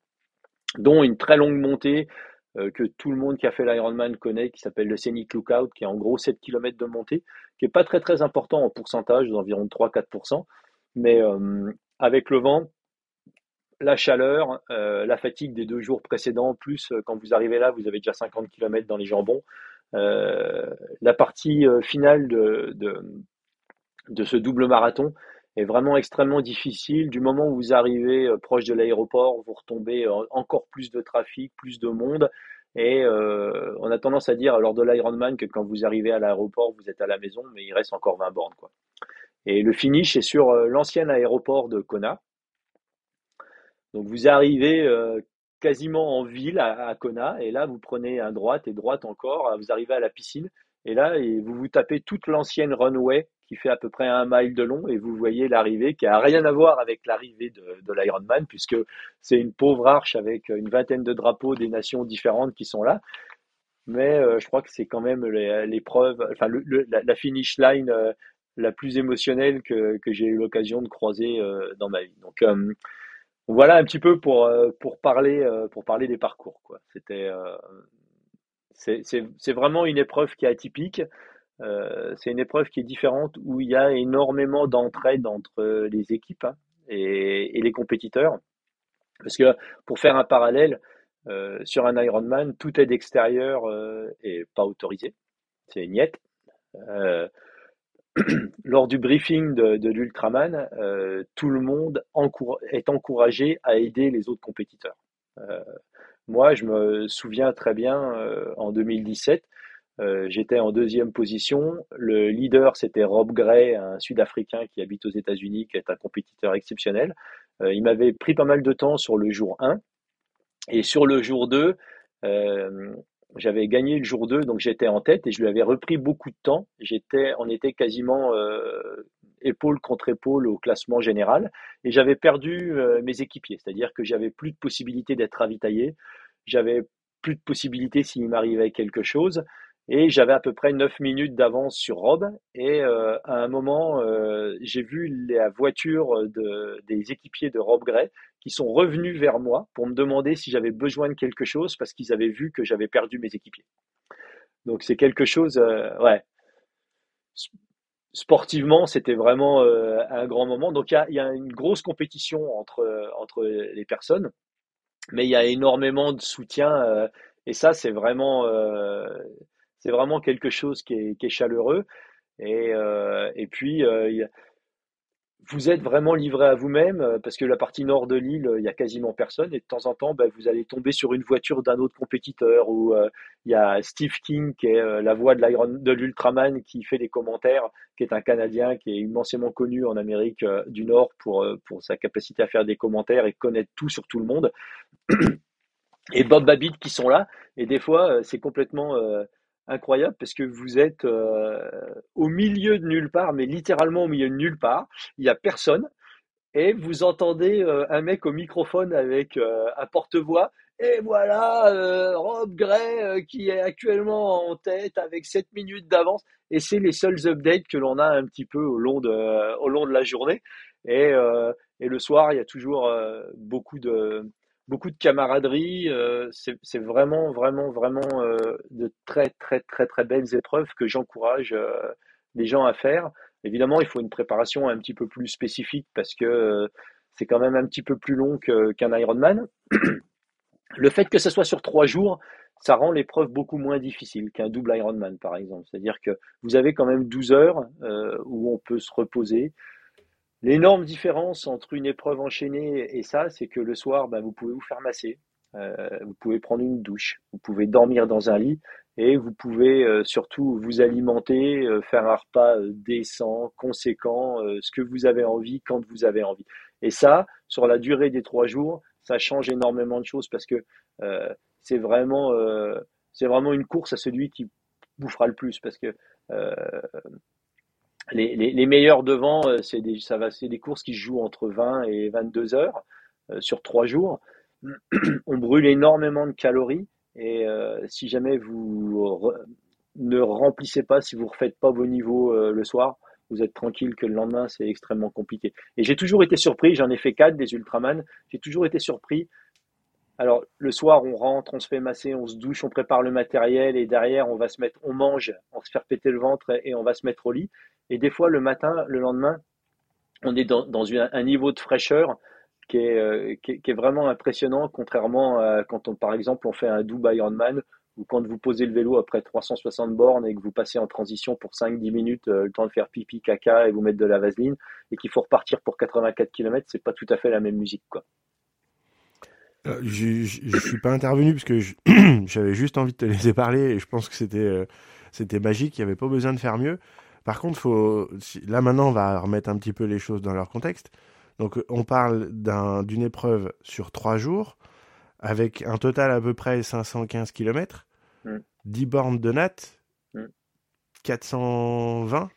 dont une très longue montée euh, que tout le monde qui a fait l'Ironman connaît, qui s'appelle le Scenic Lookout, qui est en gros 7 km de montée, qui n'est pas très très important en pourcentage, d'environ 3-4%, mais euh, avec le vent, la chaleur, euh, la fatigue des deux jours précédents, plus quand vous arrivez là, vous avez déjà 50 km dans les jambons. la partie finale de, de, ce double marathon est vraiment extrêmement difficile. Du moment où vous arrivez euh, proche de l'aéroport, vous retombez encore plus de trafic, plus de monde. Et euh, on a tendance à dire lors de l'Ironman que quand vous arrivez à l'aéroport, vous êtes à la maison, mais il reste encore 20 bornes. Quoi. Et le finish est sur euh, l'ancien aéroport de Kona. Donc vous arrivez quasiment en ville à, Kona, et là vous prenez un droite et droite encore, vous arrivez à la piscine, et là vous vous tapez toute l'ancienne runway qui fait à peu près un mile de long et vous voyez l'arrivée qui a rien à voir avec l'arrivée de, de l'Ironman puisque c'est une pauvre arche avec une vingtaine de drapeaux des nations différentes qui sont là. Mais euh, je crois que c'est quand même l'épreuve, enfin la, finish line euh, la plus émotionnelle que, j'ai eu l'occasion de croiser euh, dans ma vie. Donc voilà un petit peu pour, pour, parler, pour parler des parcours. C'était c'est vraiment une épreuve qui est atypique. Euh, c'est une épreuve qui est différente où il y a énormément d'entraide entre les équipes hein, et, les compétiteurs. Parce que pour faire un parallèle, euh, sur un Ironman, tout est d'extérieur euh, et pas autorisé. C'est une niette. lors du briefing de l'Ultraman, tout le monde est encouragé à aider les autres compétiteurs. moi, je me souviens très bien en 2017, euh, j'étais en deuxième position. Le leader, c'était Rob Gray, un Sud-Africain qui habite aux États-Unis, qui est un compétiteur exceptionnel. Euh, il m'avait pris pas mal de temps sur le jour 1. Et sur le jour 2, euh, j'avais gagné le jour 2, donc j'étais en tête et je lui avais repris beaucoup de temps. J'étais, on était quasiment épaule contre épaule au classement général et j'avais perdu mes équipiers, c'est-à-dire que j'avais plus de possibilité d'être ravitaillé, j'avais plus de possibilité s'il m'arrivait quelque chose. Et j'avais à peu près 9 minutes d'avance sur Rob. Et euh, à un moment, euh, j'ai vu la voiture de, des équipiers de Rob Gray qui sont revenus vers moi pour me demander si j'avais besoin de quelque chose parce qu'ils avaient vu que j'avais perdu mes équipiers. Donc c'est quelque chose, euh, ouais. sportivement, c'était vraiment un grand moment. Donc il y a, y a, une grosse compétition entre, entre les personnes, mais il y a énormément de soutien et ça, c'est vraiment, c'est vraiment quelque chose qui est, chaleureux. Et, et puis, a, vous êtes vraiment livré à vous-même euh, parce que la partie nord de l'île, il y a quasiment personne et de temps en temps, ben, vous allez tomber sur une voiture d'un autre compétiteur ou euh, il y a Steve King qui est euh, la voix de, l'Ultraman qui fait les commentaires, qui est un Canadien qui est immensément connu en Amérique du Nord pour, pour sa capacité à faire des commentaires et connaître tout sur tout le monde. Et Bob Babbitt qui sont là et des fois c'est complètement incroyable parce que vous êtes euh, au milieu de nulle part, mais littéralement au milieu de nulle part. Il n'y a personne. Et vous entendez euh, un mec au microphone avec euh, un porte-voix. Et voilà, Rob Gray qui est actuellement en tête avec 7 minutes d'avance. Et c'est les seuls updates que l'on a un petit peu au long de, au long de la journée. Et, et le soir, il y a toujours beaucoup de, beaucoup de camaraderie. Euh, c'est vraiment, vraiment, vraiment euh, de très, très, très, très belles épreuves que j'encourage euh, les gens à faire. Évidemment, il faut une préparation un petit peu plus spécifique parce que c'est quand même un petit peu plus long qu'un Ironman. Le fait que ce soit sur trois jours, ça rend l'épreuve beaucoup moins difficile qu'un double Ironman, par exemple. C'est-à-dire que vous avez quand même 12 heures où on peut se reposer. L'énorme différence entre une épreuve enchaînée et ça, c'est que le soir, ben, vous pouvez vous faire masser, euh, vous pouvez prendre une douche, vous pouvez dormir dans un lit et vous pouvez euh, surtout vous alimenter, euh, faire un repas décent, conséquent, ce que vous avez envie quand vous avez envie. Et ça, sur la durée des trois jours, ça change énormément de choses parce que c'est vraiment, vraiment une course à celui qui bouffera le plus parce que les, meilleurs devant, euh, c'est des, des courses qui jouent entre 20 et 22 heures euh, sur trois jours. On brûle énormément de calories et euh, si jamais vous ne remplissez pas, si vous ne refaites pas vos niveaux le soir, vous êtes tranquille que le lendemain c'est extrêmement compliqué. Et j'ai toujours été surpris, j'en ai fait quatre des Ultraman, j'ai toujours été surpris. Alors le soir on rentre, on se fait masser, on se douche, on prépare le matériel et derrière on va se mettre, on mange, on se fait péter le ventre et on va se mettre au lit. Et des fois, le matin, le lendemain, on est dans, un niveau de fraîcheur qui est, euh, qui, est, vraiment impressionnant, contrairement à quand, on, par exemple, on fait un Dubai Ironman ou quand vous posez le vélo après 360 bornes et que vous passez en transition pour 5-10 minutes, euh, le temps de faire pipi, caca et vous mettre de la vaseline, et qu'il faut repartir pour 84 km, c'est pas tout à fait la même musique. Euh, je ne suis pas intervenu parce que j'avais juste envie de te laisser parler et je pense que c'était c'était magique, il n'y avait pas besoin de faire mieux. Par contre, faut, là maintenant, on va remettre un petit peu les choses dans leur contexte. Donc, on parle d'une épreuve sur trois jours, avec un total à peu près 515 km, 10 bornes de natte, 420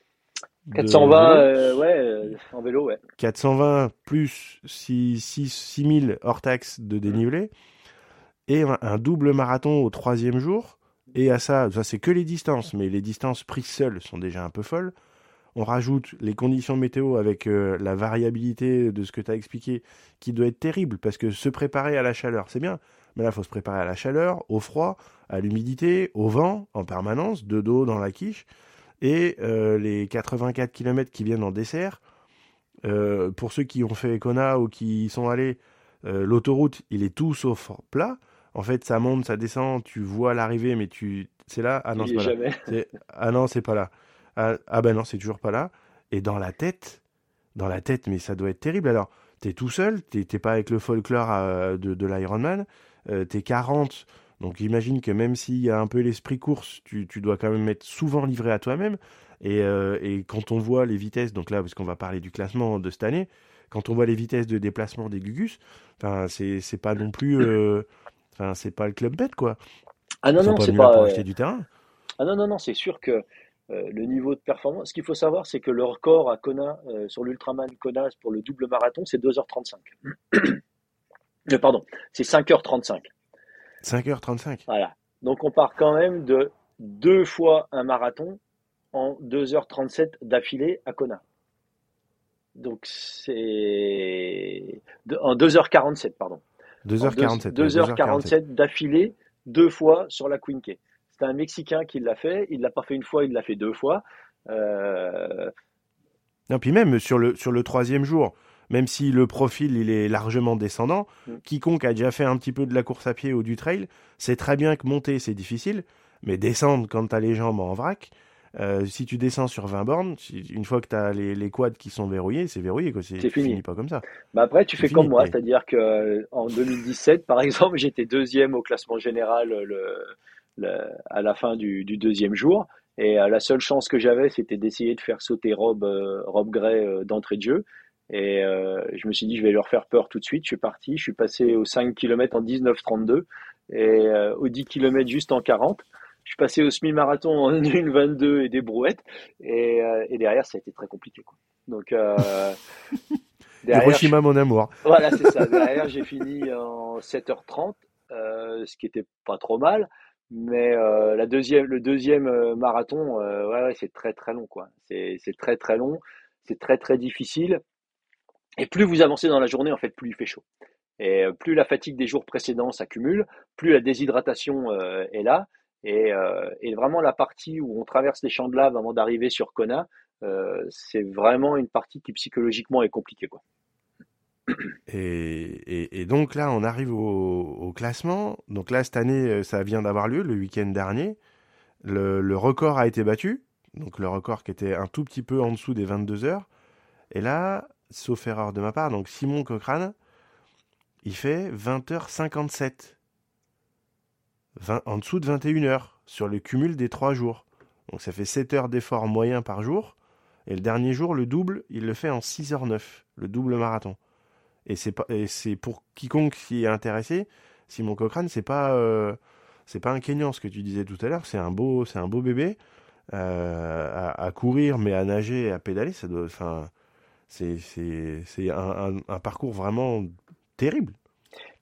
420, ouais, euh, en vélo, ouais. 420 plus 6, 6, 6000 hors taxe de dénivelé, et un double marathon au troisième jour, et à ça, ça c'est que les distances, mais les distances prises seules sont déjà un peu folles. On rajoute les conditions météo avec euh, la variabilité de ce que tu as expliqué, qui doit être terrible, parce que se préparer à la chaleur, c'est bien, mais là, il faut se préparer à la chaleur, au froid, à l'humidité, au vent, en permanence, de dos dans la quiche, et euh, les 84 km qui viennent en dessert. Euh, pour ceux qui ont fait Kona ou qui y sont allés, l'autoroute, il est tout sauf plat. En fait, ça monte, ça descend, tu vois l'arrivée, mais tu. C'est là Ah non, c'est pas là. Ah non, c'est pas là. Ah, ah ben non, c'est toujours pas là. Et dans la tête, dans la tête, mais ça doit être terrible. Alors, t'es tout seul, t'es pas avec le folklore euh, de, de l'Ironman, euh, t'es 40. Donc imagine que même s'il y a un peu l'esprit course, tu, tu, dois quand même être souvent livré à toi-même. Et, euh, et, quand on voit les vitesses, donc là, parce qu'on va parler du classement de cette année, quand on voit les vitesses de déplacement des Gugus, c'est pas non plus Enfin, c'est pas le club bête, quoi. Ah non, non, c'est pas. Pour acheter du terrain. Ah non, non, non, c'est sûr que euh, le niveau de performance. Ce qu'il faut savoir, c'est que le record à Kona, euh, sur l'Ultraman Kona pour le double marathon, c'est 2h35. Euh, pardon, c'est 5h35. 5h35. Voilà. Donc on part quand même de deux fois un marathon en 2h37 d'affilée à Kona. Donc c'est en 2h47, pardon. 2h47. 2h47 d'affilée, deux fois sur la Queen K. C'est un Mexicain qui l'a fait. Il l'a pas fait une fois, il l'a fait deux fois. Euh, Non, puis même sur le, sur le troisième jour, même si le profil il est largement descendant, Mm. quiconque a déjà fait un petit peu de la course à pied ou du trail, sait très bien que monter c'est difficile, mais descendre quand tu as les jambes en vrac, euh, si tu descends sur 20 bornes, une fois que tu as les, les quads qui sont verrouillés, c'est verrouillé. quoi. C'est fini. finis pas comme ça. Bah après, tu fais fini, comme moi, c'est-à-dire que euh, en 2017, par exemple, j'étais deuxième au classement général euh, le, le- à la fin du, du deuxième jour. Et euh, la seule chance que j'avais, c'était d'essayer de faire sauter Rob, euh, Rob Gray d'entrée de jeu. Et euh, je me suis dit, je vais leur faire peur tout de suite. Je suis parti, je suis passé aux 5 km en 19,32 et euh, aux 10 km juste en 40. Je suis passé au semi-marathon en 1,22 et des brouettes. Et, euh, et derrière, ça a été très compliqué. Quoi. Donc, euh, derrière, Hiroshima, mon amour. voilà, c'est ça. Derrière, j'ai fini en 7h30, euh, ce qui était pas trop mal. Mais euh, la deuxième, le deuxième marathon, euh, ouais, ouais, c'est très très long, quoi. C'est c'est très très long, c'est très très difficile. Et plus vous avancez dans la journée, en fait, plus il fait chaud. Et euh, plus la fatigue des jours précédents s'accumule, plus la déshydratation euh, est là. Et, euh, et vraiment la partie où on traverse les champs de lave avant d'arriver sur Kona, c'est vraiment une partie qui psychologiquement est compliquée, quoi. Et, donc là, on arrive au, classement. Donc là, cette année, ça vient d'avoir lieu le week-end dernier. Le record a été battu. Donc le record qui était un tout petit peu en dessous des 22 heures. Et là, sauf erreur de ma part, donc Simon Cochrane, il fait 20h57. 20 en dessous de 21 heures sur le cumul des trois jours. Donc ça fait 7 heures d'effort moyen par jour. Et le dernier jour, le double, il le fait en 6h09, le double marathon. Et c'est pour quiconque s'y est intéressé, Simon Cochrane, c'est pas, euh, pas un Kenyan, ce que tu disais tout à l'heure. C'est un beau, un beau bébé euh, à, courir, mais à nager à pédaler, ça doit, c'est, un, un- un parcours vraiment terrible.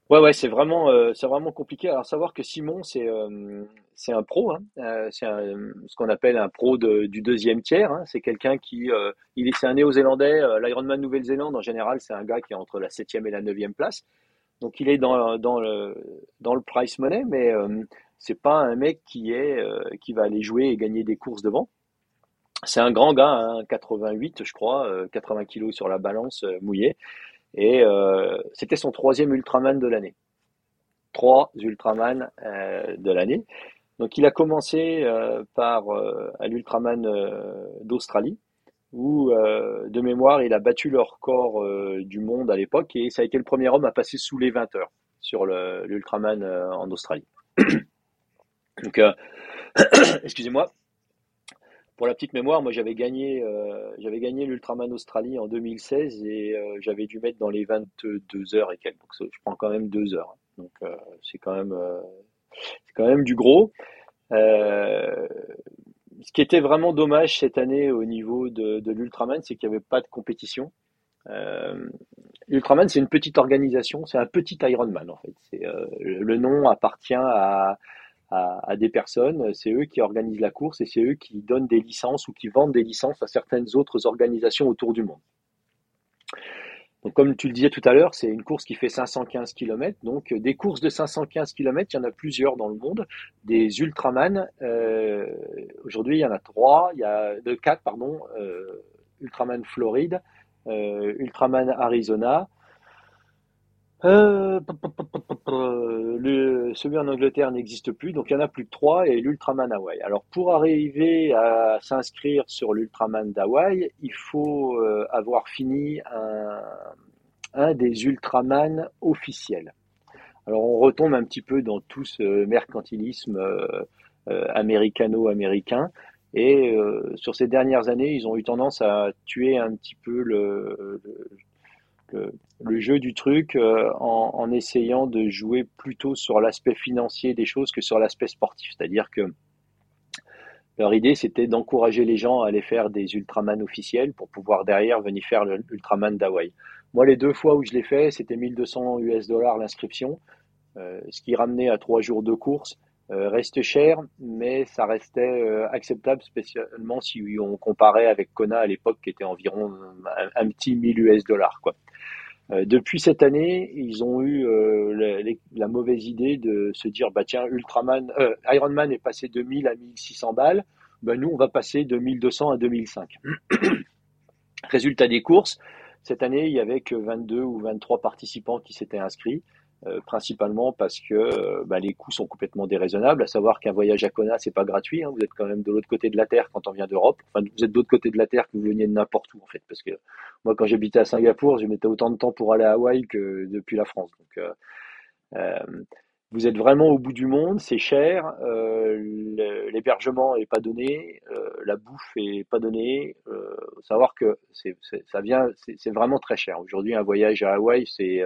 Ouais, ouais, c'est vraiment, euh, c'est vraiment compliqué. Alors, savoir que Simon, c'est euh, c'est un pro, hein. Euh, c'est ce qu'on appelle un pro de- du deuxième tiers. hein. C'est quelqu'un qui, il est, c'est un Néo-Zélandais. L'Ironman Nouvelle-Zélande, en général, c'est un gars qui est entre la septième et la neuvième place. Donc, il est dans, dans le dans le price money, mais c'est pas un mec qui est qui va aller jouer et gagner des courses devant. C'est un grand gars, hein, 88, je crois, euh, 80 kilos sur la balance euh, mouillé. Et euh, c'était son troisième Ultraman de l'année. Trois Ultraman euh, de l'année. Donc il a commencé euh, par euh, l'Ultraman euh, d'Australie, où euh, de mémoire il a battu le record euh, du monde à l'époque et ça a été le premier homme à passer sous les 20 heures sur l'Ultraman euh, en Australie. Donc euh, excusez-moi. Pour la petite mémoire, moi j'avais gagné, euh, j'avais gagné l'Ultraman Australie en 2016 et euh, j'avais dû mettre dans les 22 heures et quelques. Donc je prends quand même deux heures. Donc euh, c'est quand même, c'est quand même du gros. Ce qui était vraiment dommage cette année au niveau de, de l'Ultraman, c'est qu'il n'y avait pas de compétition. L'Ultraman, c'est une petite organisation, c'est un petit Ironman en fait. Le nom appartient à, à, des personnes, c'est eux qui organisent la course et c'est eux qui donnent des licences ou qui vendent des licences à certaines autres organisations autour du monde. Donc, comme tu le disais tout à l'heure, c'est une course qui fait 515 km. Donc, euh, des courses de 515 km, il y en a plusieurs dans le monde. Des Ultraman, euh, aujourd'hui, il y en a trois, il y a de quatre, pardon, euh, Ultraman Floride, euh, Ultraman Arizona. Euh, le, celui en Angleterre n'existe plus, donc il y en a plus que trois et l'Ultraman Hawaii. Alors pour arriver à s'inscrire sur l'Ultraman d'Hawaï, il faut euh, avoir fini un, un des Ultraman officiels. Alors on retombe un petit peu dans tout ce mercantilisme euh, euh, américano-américain. Et euh, sur ces dernières années, ils ont eu tendance à tuer un petit peu le, le, le, jeu du truc euh, en, essayant de jouer plutôt sur l'aspect financier des choses que sur l'aspect sportif. C'est-à-dire que leur idée, c'était d'encourager les gens à aller faire des Ultraman officiels pour pouvoir derrière venir faire l'Ultraman d'Hawaï. Moi, les deux fois où je l'ai fait, c'était 1200 US dollars l'inscription, euh, ce qui ramenait à trois jours de course. Euh, reste cher, mais ça restait acceptable, spécialement si on comparait avec Kona à l'époque, qui était environ un, un petit 1000 US dollars. Quoi. Euh, depuis cette année, ils ont eu euh, la, la, mauvaise idée de se dire, bah tiens, Ultraman, euh, Ironman est passé de 1000 à 1600 balles, bah nous on va passer de 1200 à 2005. Résultat des courses, cette année, il y avait que 22 ou 23 participants qui s'étaient inscrits. Euh, principalement parce que euh, bah, les coûts sont complètement déraisonnables, à savoir qu'un voyage à Kona, c'est pas gratuit, hein, vous êtes quand même de l'autre côté de la Terre quand on vient d'Europe, enfin vous êtes de l'autre côté de la Terre que vous veniez de n'importe où en fait, parce que moi quand j'habitais à Singapour, je mettais autant de temps pour aller à Hawaï que depuis la France. Donc euh, vous êtes vraiment au bout du monde, c'est cher, l'hébergement est pas donné, la bouffe est pas donnée. Savoir que ça vient, c'est, vraiment très cher. Aujourd'hui, un voyage à Hawaï, c'est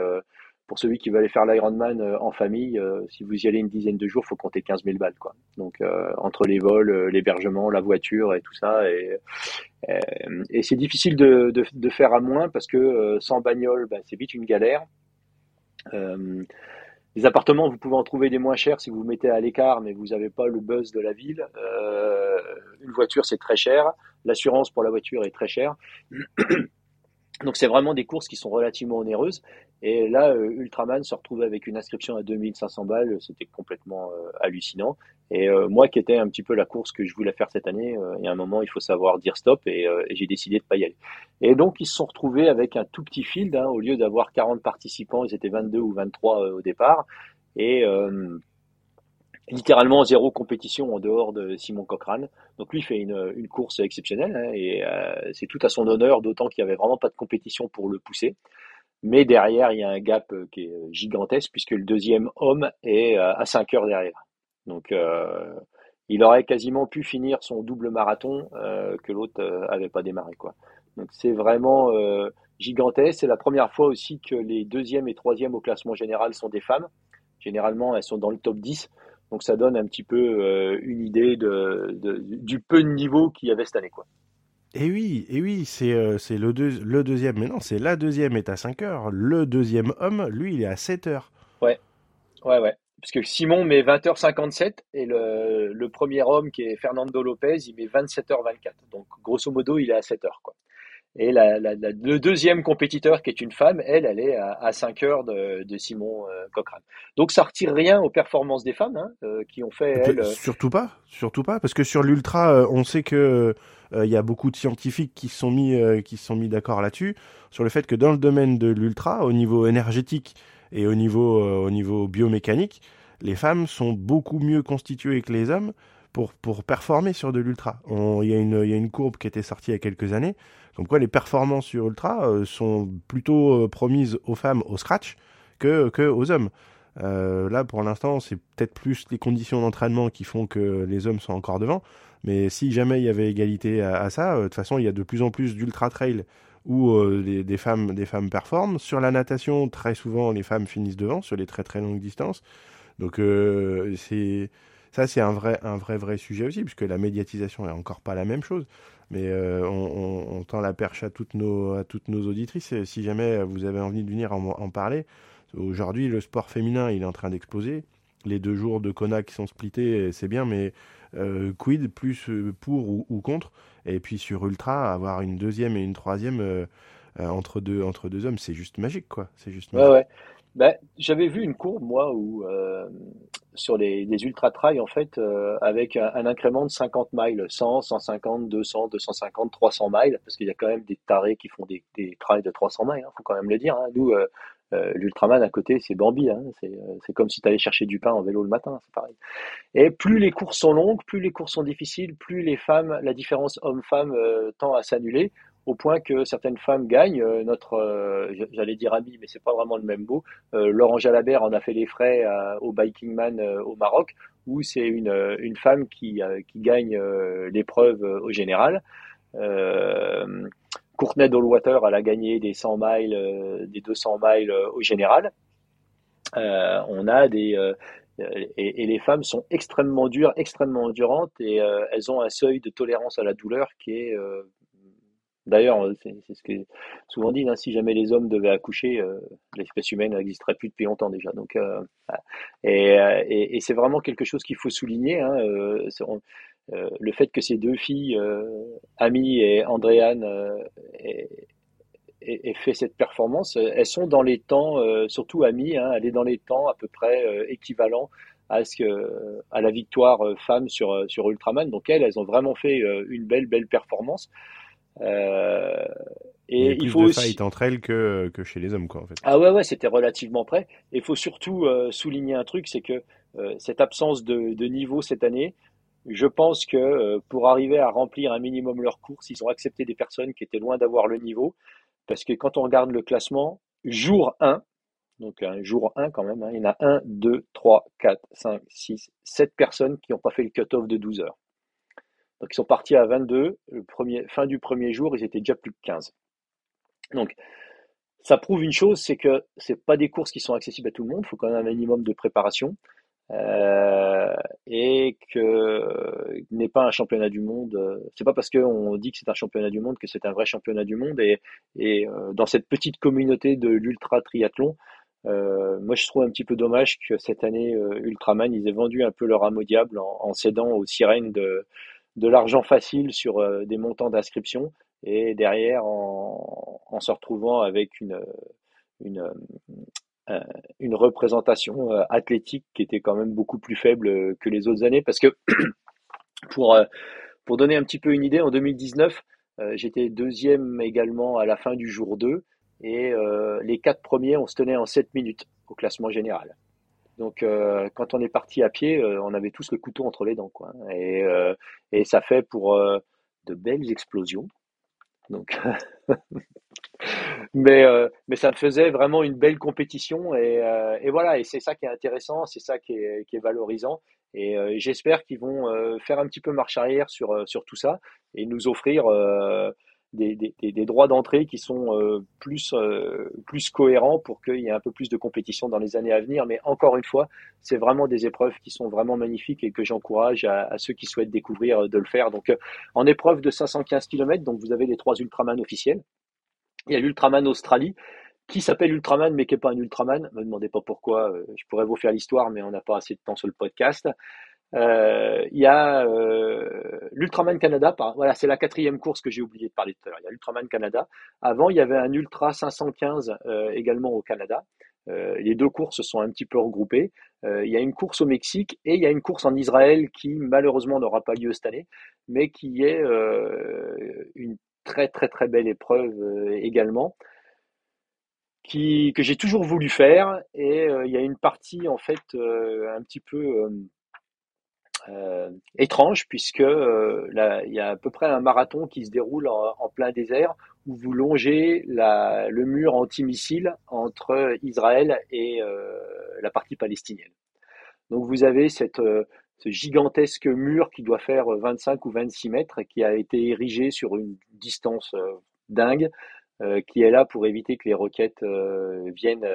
pour celui qui veut aller faire l'Ironman euh, en famille, euh, si vous y allez une dizaine de jours, il faut compter 15 000 balles. Quoi. Donc euh, entre les vols, l'hébergement, la voiture et tout ça. Et, c'est difficile de, faire à moins parce que sans bagnole, ben, c'est vite une galère. Les appartements, vous pouvez en trouver des moins chers si vous vous mettez à l'écart, mais vous n'avez pas le buzz de la ville. Une voiture, c'est très cher. L'assurance pour la voiture est très chère. Donc c'est vraiment des courses qui sont relativement onéreuses. Et là, euh, Ultraman se retrouvait avec une inscription à 2500 balles, c'était complètement euh, hallucinant. Et euh, moi qui étais un petit peu la course que je voulais faire cette année, il y a un moment, il faut savoir dire stop et, j'ai décidé de pas y aller. Et donc ils se sont retrouvés avec un tout petit field, hein, au lieu d'avoir 40 participants, ils étaient 22 ou 23 au départ. Et littéralement zéro compétition en dehors de Simon Cochrane. Donc lui fait une, course exceptionnelle hein, et euh, c'est tout à son honneur, d'autant qu'il n'y avait vraiment pas de compétition pour le pousser. Mais derrière, il y a un gap euh, qui est gigantesque puisque le deuxième homme est euh, à 5 heures derrière. Donc il aurait quasiment pu finir son double marathon que l'autre avait pas démarré. quoi. Donc c'est vraiment gigantesque. C'est la première fois aussi que les deuxièmes et troisièmes au classement général sont des femmes. Généralement, elles sont dans le top 10. Donc ça donne un petit peu euh, une idée de, du peu de niveau qu'il y avait cette année. Quoi. Et oui, et oui, c'est euh, le deuxième, mais non, c'est la deuxième est à 5 heures. Le deuxième homme, lui, il est à 7 heures. Ouais, ouais, ouais. Parce que Simon met 20h57 et le, le premier homme qui est Fernando Lopez, il met 27h24. Donc grosso modo, il est à 7 heures. Quoi. Et la, la, le deuxième compétiteur, qui est une femme, elle, elle est à, à 5 heures de, de Simon euh, Cochrane. Donc ça retire rien aux performances des femmes, hein, euh, qui ont fait. Elles, surtout pas, surtout pas, parce que sur l'ultra, euh, on sait que il y a beaucoup de scientifiques qui sont mis, qui sont mis d'accord là-dessus, sur le fait que dans le domaine de l'ultra, au niveau énergétique et au niveau, au niveau biomécanique, les femmes sont beaucoup mieux constituées que les hommes pour, pour performer sur de l'ultra. Il y, y a une courbe qui était sortie il y a quelques années, comme quoi les performances sur ultra euh, sont plutôt euh, promises aux femmes au scratch que, que aux hommes. Euh, là, pour l'instant, c'est peut-être plus les conditions d'entraînement qui font que les hommes sont encore devant. Mais si jamais il y avait égalité à, ça, de toute façon, il y a de plus en plus d'ultra trail où des, femmes, des femmes performent. Sur la natation, très souvent, les femmes finissent devant sur les très très longues distances. Donc, c'est ça, c'est un vrai, un vrai, vrai sujet aussi, puisque la médiatisation est encore pas la même chose. Mais euh, on, tend la perche à toutes nos, à toutes nos auditrices. si jamais vous avez envie de venir en, parler, aujourd'hui, le sport féminin, il est en train d'exploser. Les deux jours de Kona qui sont splittés, c'est bien, mais euh, quid plus euh, pour ou, contre? Et puis sur Ultra, avoir une deuxième et une troisième entre, deux, entre deux hommes, c'est juste magique, quoi. C'est juste magique. Ben, j'avais vu une courbe, moi, où euh, sur les, ultra-trails, en fait, euh, avec un, incrément de 50 miles, 100, 150, 200, 250, 300 miles, parce qu'il y a quand même des tarés qui font des, trails de 300 miles, hein, faut quand même le dire. Hein. Nous, euh, euh l'ultraman à côté, c'est Bambi, hein, c'est comme si tu allais chercher du pain en vélo le matin, c'est pareil. Et plus les courses sont longues, plus les courses sont difficiles, plus les femmes, la différence homme-femme euh, tend à s'annuler au point que certaines femmes gagnent. Euh, notre, euh, j'allais dire ami, mais c'est pas vraiment le même mot. Euh, Laurent Jalabert en a fait les frais au Biking Man au Maroc, où c'est une, une femme qui, qui gagne l'épreuve au général. Euh, Courtenay Dollwater, elle a gagné des 100 miles, des 200 miles au général. on a des et, les femmes sont extrêmement dures, extrêmement endurantes et elles ont un seuil de tolérance à la douleur qui est D'ailleurs, euh, c'est ce que souvent dit, hein, si jamais les hommes devaient accoucher, euh, l'espèce humaine n'existerait plus depuis longtemps déjà. Donc, euh, et, et, c'est vraiment quelque chose qu'il faut souligner. Hein, le fait que ces deux filles, Amy et Andréane, aient, fait cette performance, elles sont dans les temps, surtout Amy, hein, elle est dans les temps à peu près équivalents à, à la victoire femme sur, sur Ultraman. Donc elles, elles ont vraiment fait une belle, belle performance. Euh, Et il, y il faut de aussi... entre elles que, que chez les hommes, quoi, en fait. Ah ouais, ouais, c'était relativement près. Et il faut surtout souligner un truc, c'est que cette absence de, de, niveau cette année, je pense que pour arriver à remplir un minimum leur course, ils ont accepté des personnes qui étaient loin d'avoir le niveau. Parce que quand on regarde le classement, jour 1, donc un jour 1 quand même, hein, il y en a 1, 2, 3, 4, 5, 6, 7 personnes qui n'ont pas fait le cut-off de 12 heures. Donc ils sont partis à 22, le premier, fin du premier jour, ils étaient déjà plus de 15. Donc ça prouve une chose, c'est que ce pas des courses qui sont accessibles à tout le monde, il faut quand même un minimum de préparation. Euh, et que n'est pas un championnat du monde. C'est pas parce qu'on dit que c'est un championnat du monde que c'est un vrai championnat du monde. Et, euh, dans cette petite communauté de l'ultra triathlon, euh, moi je trouve un petit peu dommage que cette année Ultraman ils aient vendu un peu leur âme au diable en, en cédant aux sirènes de, de l'argent facile sur des montants d'inscription et derrière en, se retrouvant avec une, une, euh, une représentation euh, athlétique qui était quand même beaucoup plus faible euh, que les autres années parce que pour, pour donner un petit peu une idée, en 2019, j'étais deuxième également à la fin du jour 2 et les quatre premiers, on se tenait en 7 minutes au classement général. Donc, quand on est parti à pied, on avait tous le couteau entre les dents. Quoi. Et, et ça fait pour de belles explosions. Donc, mais, euh, mais ça faisait vraiment une belle compétition et, euh, et voilà, et c'est ça qui est intéressant, c'est ça qui est, qui est valorisant. Et euh, j'espère qu'ils vont faire un petit peu marche arrière sur, sur tout ça et nous offrir des, droits d'entrée qui sont plus, plus cohérents pour qu'il y ait un peu plus de compétition dans les années à venir. Mais encore une fois, c'est vraiment des épreuves qui sont vraiment magnifiques et que j'encourage à, ceux qui souhaitent découvrir de le faire. Donc, en épreuve de 515 km, donc vous avez les trois ultraman officiels. Il y a l'Ultraman Australie qui s'appelle Ultraman mais qui n'est pas un Ultraman. Ne me demandez pas pourquoi, euh, je pourrais vous faire l'histoire, mais on n'a pas assez de temps sur le podcast. Euh, il y a euh, l'Ultraman Canada, voilà, c'est la quatrième course que j'ai oublié de parler tout à l'heure. Il y a l'Ultraman Canada. Avant, il y avait un Ultra 515 également au Canada. les deux courses sont un petit peu regroupées. il y a une course au Mexique et il y a une course en Israël qui malheureusement n'aura pas lieu cette année, mais qui est une très très très belle épreuve euh, également qui, que j'ai toujours voulu faire et euh, il y a une partie en fait euh, un petit peu étrange puisque là, il y a à peu près un marathon qui se déroule en, plein désert où vous longez la, le mur antimissile entre Israël et la partie palestinienne. Donc vous avez cette, ce gigantesque mur qui doit faire 25 ou 26 mètres qui a été érigé sur une distance euh, dingue, euh, qui est là pour éviter que les roquettes euh, viennent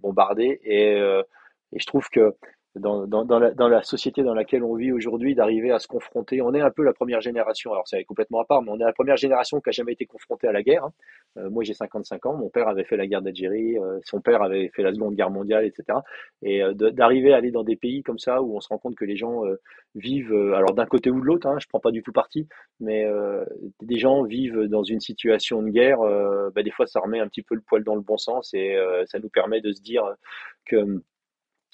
bombarder. Et, et, je trouve que dans, dans, la, dans, la, société dans laquelle on vit aujourd'hui, d'arriver à se confronter. On est un peu la première génération, alors c'est complètement à part, mais on est la première génération qui a jamais été confrontée à la guerre. Hein. Euh, moi j'ai 55 ans, mon père avait fait la guerre d'Algérie, euh, son père avait fait la Seconde Guerre mondiale, etc. Et euh, d'arriver à aller dans des pays comme ça où on se rend compte que les gens vivent, alors d'un côté ou de l'autre, hein, je prends pas du tout parti, mais des gens vivent dans une situation de guerre, bah, des fois ça remet un petit peu le poil dans le bon sens et ça nous permet de se dire que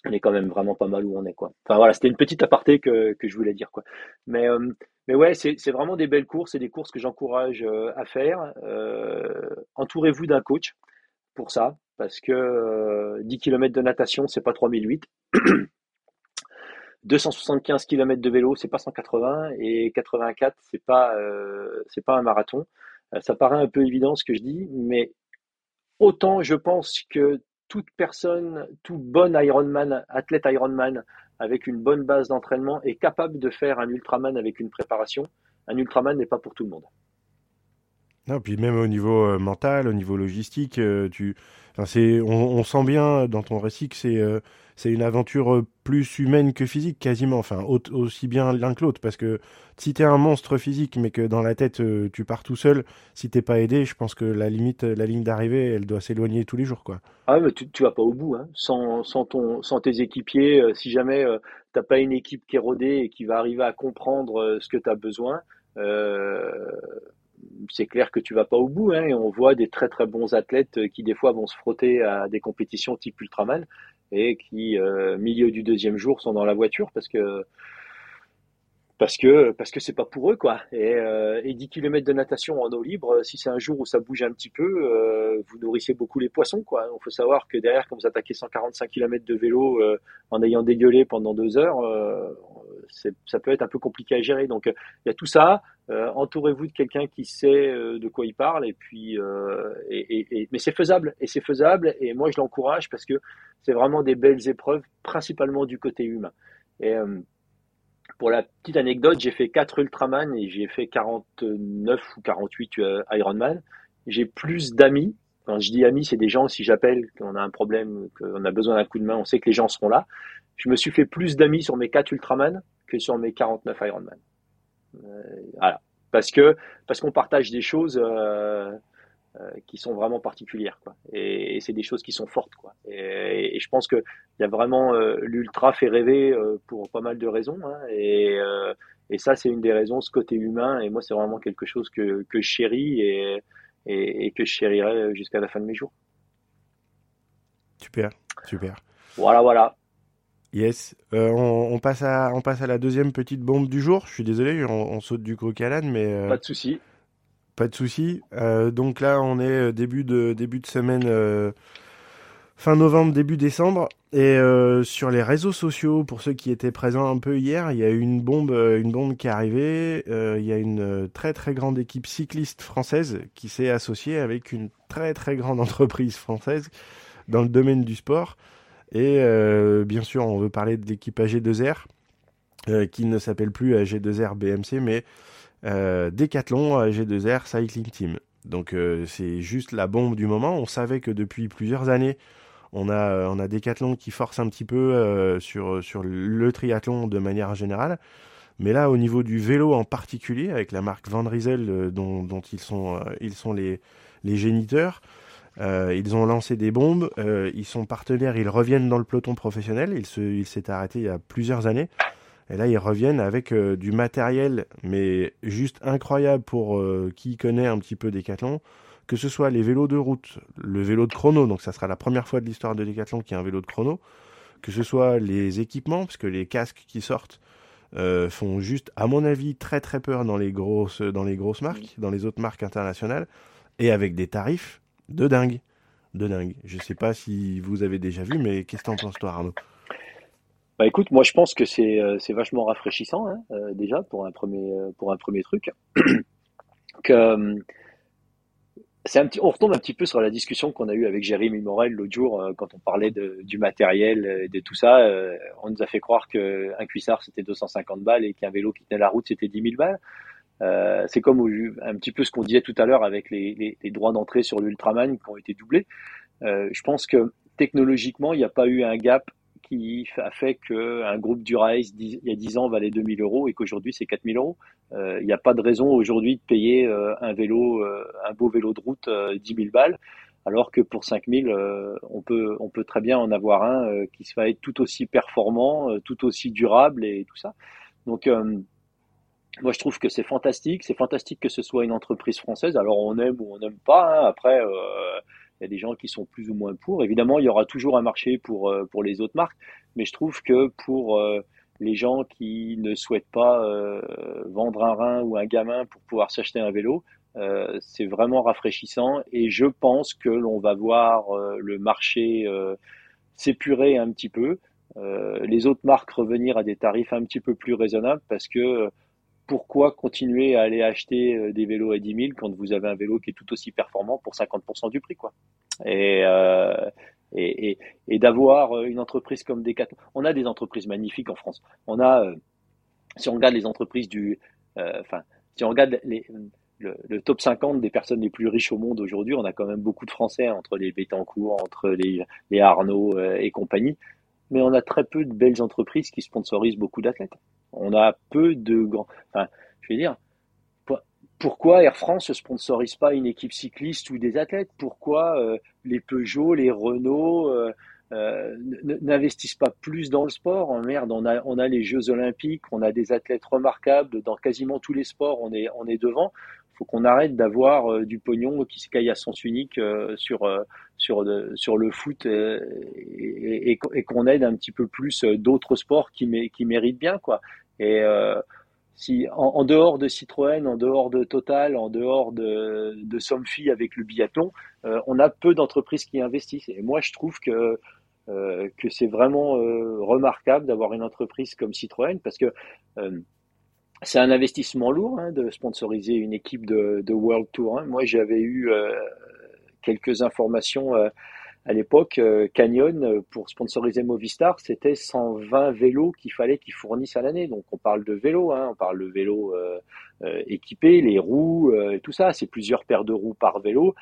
on est quand même vraiment pas mal où on est quoi. Enfin voilà, c'était une petite aparté que, que je voulais dire quoi. Mais euh, mais ouais, c'est vraiment des belles courses et des courses que j'encourage euh, à faire. Euh, entourez-vous d'un coach pour ça parce que 10 km de natation, c'est pas 3008. 275 km de vélo, c'est pas 180 et 84, c'est pas c'est pas un marathon. ça paraît un peu évident ce que je dis, mais autant je pense que toute personne, tout bon Ironman, athlète Ironman, avec une bonne base d'entraînement, est capable de faire un Ultraman avec une préparation. Un Ultraman n'est pas pour tout le monde. Non, puis même au niveau euh, mental, au niveau logistique, euh, tu, c'est, on, sent bien dans ton récit que c'est, euh, c'est une aventure plus humaine que physique quasiment, enfin aussi bien l'un que l'autre, parce que si t'es un monstre physique, mais que dans la tête tu pars tout seul, si t'es pas aidé, je pense que la limite, la ligne d'arrivée, elle doit s'éloigner tous les jours, quoi. Ah, mais tu, tu vas pas au bout, hein. sans, sans, ton, sans tes équipiers, si jamais t'as pas une équipe qui est rodée et qui va arriver à comprendre ce que tu as besoin. C'est clair que tu vas pas au bout. Hein, et on voit des très très bons athlètes qui des fois vont se frotter à des compétitions type Ultraman et qui, euh, milieu du deuxième jour, sont dans la voiture parce que parce que parce que c'est pas pour eux quoi. Et, euh, et 10 km de natation en eau libre, si c'est un jour où ça bouge un petit peu, euh, vous nourrissez beaucoup les poissons quoi. Il faut savoir que derrière, quand vous attaquez 145 km de vélo euh, en ayant dégueulé pendant deux heures, euh, ça peut être un peu compliqué à gérer. Donc il y a tout ça. Entourez-vous de quelqu'un qui sait de quoi il parle et puis mais c'est faisable et c'est faisable et moi je l'encourage parce que c'est vraiment des belles épreuves, principalement du côté humain. Et pour la petite anecdote, j'ai fait 4 Ultraman et j'ai fait 49 ou 48 euh, Ironman. J'ai plus d'amis. Quand je dis amis, c'est des gens, si j'appelle, qu'on a un problème, qu'on a besoin d'un coup de main, on sait que les gens seront là. Je me suis fait plus d'amis sur mes 4 Ultraman que sur mes 49 Ironman. Euh, voilà. Parce que, parce qu'on partage des choses, euh, euh, qui sont vraiment particulières quoi. Et, et c'est des choses qui sont fortes quoi. Et, et je pense que il y a vraiment euh, l'ultra fait rêver pour pas mal de raisons hein. et, et ça c'est une des raisons ce côté humain et moi c'est vraiment quelque chose que, que je chéris et, et, que je chérirai jusqu'à la fin de mes jours. Super, super. Voilà, voilà. Yes, euh, on, on, passe à on passe à la deuxième petite bombe du jour. Je suis désolé, on, on saute du coq à l'âne, mais euh... pas de souci. Pas de souci. Euh, donc là, on est début de début de semaine, fin novembre, début décembre, et sur les réseaux sociaux, pour ceux qui étaient présents un peu hier, il y a eu une bombe, une bombe qui est arrivée. Il y a une très très grande équipe cycliste française qui s'est associée avec une très très grande entreprise française dans le domaine du sport. Et bien sûr, on veut parler de l'équipe AG2R, qui ne s'appelle plus AG2R BMC, mais euh, Decathlon G2R Cycling Team. Donc euh, c'est juste la bombe du moment. On savait que depuis plusieurs années, on a, on a Decathlon qui force un petit peu euh, sur, le triathlon de manière générale. Mais là, au niveau du vélo en particulier, avec la marque Van euh, dont, dont, ils sont, euh, ils les géniteurs, euh, ils ont lancé des bombes, ils sont partenaires, ils reviennent dans le peloton professionnel. Il s'est il arrêté il y a plusieurs années. Et là, ils reviennent avec euh, du matériel, mais juste incroyable pour euh, qui connaît un petit peu Decathlon. Que ce soit les vélos de route, le vélo de chrono, donc ça sera la première fois de l'histoire de Decathlon qui a un vélo de chrono. Que ce soit les équipements, parce que les casques qui sortent euh, font juste, à mon avis, très très peur dans les grosses, dans les grosses marques, dans les autres marques internationales, et avec des tarifs de dingue. De dingue. Je sais pas si vous avez déjà vu, mais qu'est-ce que t'en penses toi, Arnaud? Bah écoute, moi je pense que c'est euh, vachement rafraîchissant hein, euh, déjà pour un premier euh, truc. c'est un petit, on retombe un petit peu sur la discussion qu'on a eue avec Jérémy Morel l'autre jour quand on parlait du matériel, de tout ça. on nous a fait croire que un cuissard c'était 250 balles et qu'un vélo qui tenait la route c'était 10 000 balles. Euh, c'est comme un petit peu ce qu'on disait tout à l'heure avec les, les, les droits d'entrée sur l'Ultraman qui ont été doublés. Euh, je pense que technologiquement, il n'y a pas eu un gap qui a fait qu'un groupe du Race, il y a 10 ans, valait 2000 euros et qu'aujourd'hui, c'est 4000 euros. Euh, il n'y a pas de raison aujourd'hui de payer euh, un vélo, euh, un beau vélo de route, 10 000 balles, alors que pour 5000, on, peut, on peut très bien en avoir un qui va être tout aussi performant, tout aussi durable et tout ça. Donc, moi, je trouve que c'est fantastique. C'est fantastique que ce soit une entreprise française. Alors, on aime ou on n'aime pas. Hein. Après, il y a des gens qui sont plus ou moins pour. Évidemment, il y aura toujours un marché pour, euh, pour les autres marques, mais je trouve que pour euh, les gens qui ne souhaitent pas euh, vendre un rein ou un gamin pour pouvoir s'acheter un vélo, c'est vraiment rafraîchissant et je pense que l'on va voir le marché s'épurer un petit peu, les autres marques revenir à des tarifs un petit peu plus raisonnables parce que pourquoi continuer à aller acheter euh, des vélos à 10 000 quand vous avez un vélo qui est tout aussi performant pour 50% du prix, quoi. Et, euh, d'avoir euh, une entreprise comme Decathlon. On a des entreprises magnifiques en France. On a, si on regarde les entreprises du, enfin, si on regarde le, le, top 50 des personnes les plus riches au monde aujourd'hui, on a quand même beaucoup de Français entre les Bettencourt, entre les, les Arnaud et compagnie. Mais on a très peu de belles entreprises qui sponsorisent beaucoup d'athlètes. On a peu de grands. Enfin, je veux dire, pourquoi Air France ne sponsorise pas une équipe cycliste ou des athlètes? Pourquoi euh, les Peugeot, les Renault euh, euh, n'investissent pas plus dans le sport? Merde, on a, on a les Jeux Olympiques, on a des athlètes remarquables dans quasiment tous les sports, on est, on est devant. Il faut qu'on arrête d'avoir du pognon qui se caille à sens unique sur, sur, sur le foot et qu'on aide un petit peu plus d'autres sports qui, qui méritent bien. quoi. Et euh, si en, dehors de Citroën, en dehors de Total, en dehors de, de Somfy avec le biathlon, euh, on a peu d'entreprises qui investissent. Et moi, je trouve que euh, que c'est vraiment remarquable d'avoir une entreprise comme Citroën parce que c'est un investissement lourd hein, de sponsoriser une équipe de, de World Tour. Hein. Moi, j'avais eu quelques informations à l'époque, euh, Canyon, euh, pour sponsoriser Movistar, c'était 120 vélos qu'il fallait qu'ils fournissent à l'année. Donc on parle de vélos, hein, on parle de vélos euh, équipés, les roues, tout ça. C'est plusieurs paires de roues par vélo.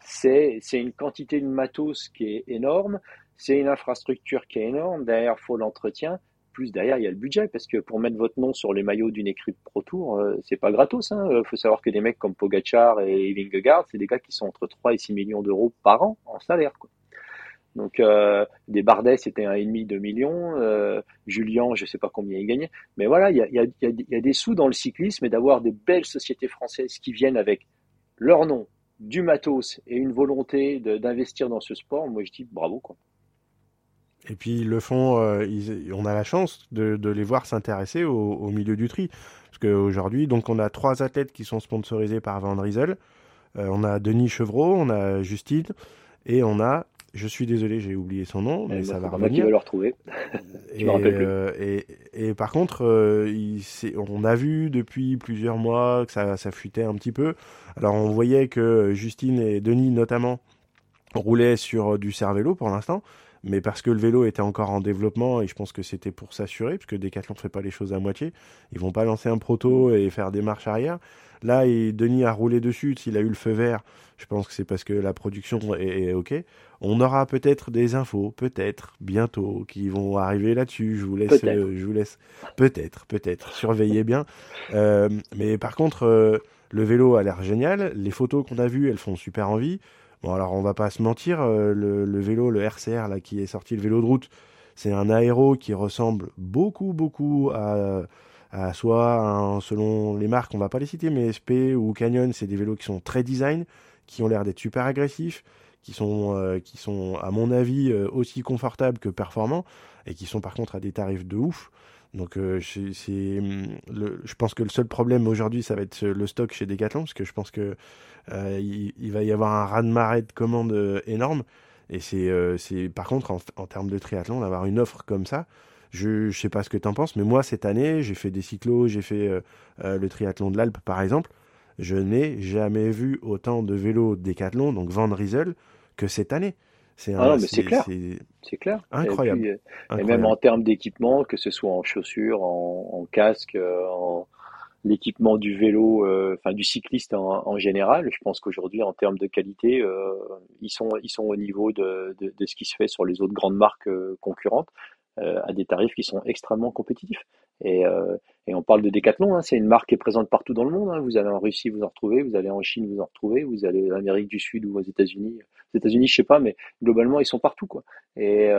c'est une quantité de matos qui est énorme. C'est une infrastructure qui est énorme. Derrière, il faut l'entretien plus derrière il y a le budget parce que pour mettre votre nom sur les maillots d'une équipe Pro Tour, euh, c'est pas gratos. Il hein. Euh, faut savoir que des mecs comme Pogachar et Vingegaard, c'est des gars qui sont entre 3 et 6 millions d'euros par an en salaire. Donc euh, des Bardet c'était un et demi, 2 millions. Euh, Julien, je sais pas combien il gagnait, mais voilà, il y a, des sous dans le cyclisme et d'avoir des belles sociétés françaises qui viennent avec leur nom, du matos et une volonté d'investir dans ce sport. Moi je dis bravo. Et puis ils le font, euh, on a la chance de, de les voir s'intéresser au, au, milieu du tri. Parce qu'aujourd'hui, donc on a trois athlètes qui sont sponsorisés par Van Riesel. Euh, on a Denis Chevreau, on a Justine, et on a, je suis désolé, j'ai oublié son nom, mais ça va revenir. va le retrouver. et, euh, et, et, par contre, euh, il, on a vu depuis plusieurs mois que ça, ça fuitait un petit peu. Alors on voyait que Justine et Denis notamment roulaient sur du cervélo pour l'instant mais parce que le vélo était encore en développement et je pense que c'était pour s'assurer, parce que Decathlon ne fait pas les choses à moitié, ils vont pas lancer un proto et faire des marches arrière. Là, et Denis a roulé dessus, s'il a eu le feu vert, je pense que c'est parce que la production est, OK. On aura peut-être des infos, peut-être, bientôt, qui vont arriver là-dessus. Je vous laisse, euh, je vous laisse, peut-être, peut-être, surveillez bien. Euh, mais par contre, euh, le vélo a l'air génial. Les photos qu'on a vues, elles font super envie. Bon, alors on va pas se mentir, euh, le, vélo, le RCR là qui est sorti, le vélo de route, c'est un aéro qui ressemble beaucoup, beaucoup à, à soit selon les marques, on va pas les citer, mais SP ou Canyon, c'est des vélos qui sont très design, qui ont l'air d'être super agressifs, qui sont, euh, qui sont à mon avis euh, aussi confortables que performants et qui sont par contre à des tarifs de ouf. Donc c'est, hum, je pense que le seul problème aujourd'hui, ça va être le stock chez Decathlon, parce que je pense que euh, il, va y avoir un raz-de-marée de commandes euh, énorme. Et c'est, euh, par contre, en, termes de triathlon, d'avoir une offre comme ça, je ne sais pas ce que tu en penses, mais moi, cette année, j'ai fait des cyclos, j'ai fait le triathlon de l'Alpe, par exemple. Je n'ai jamais vu autant de vélos Décathlon, donc Van Riesel, que cette année. C'est ah c'est clair. C'est clair. Incroyable. Et, même en termes d'équipement, que ce soit en chaussures, en, en casque, en, l'équipement du vélo, euh, enfin du cycliste en, général. Je pense qu'aujourd'hui, en termes de qualité, euh, ils sont ils sont au niveau de, de, de, ce qui se fait sur les autres grandes marques euh, concurrentes à des tarifs qui sont extrêmement compétitifs. Et, et on parle de Decathlon, hein, c'est une marque qui est présente partout dans le monde. Hein. Vous allez en Russie, vous en retrouvez, vous allez en Chine, vous en retrouvez, vous allez en Amérique du Sud ou aux États-Unis. Aux États-Unis, je sais pas, mais globalement, ils sont partout, quoi. Et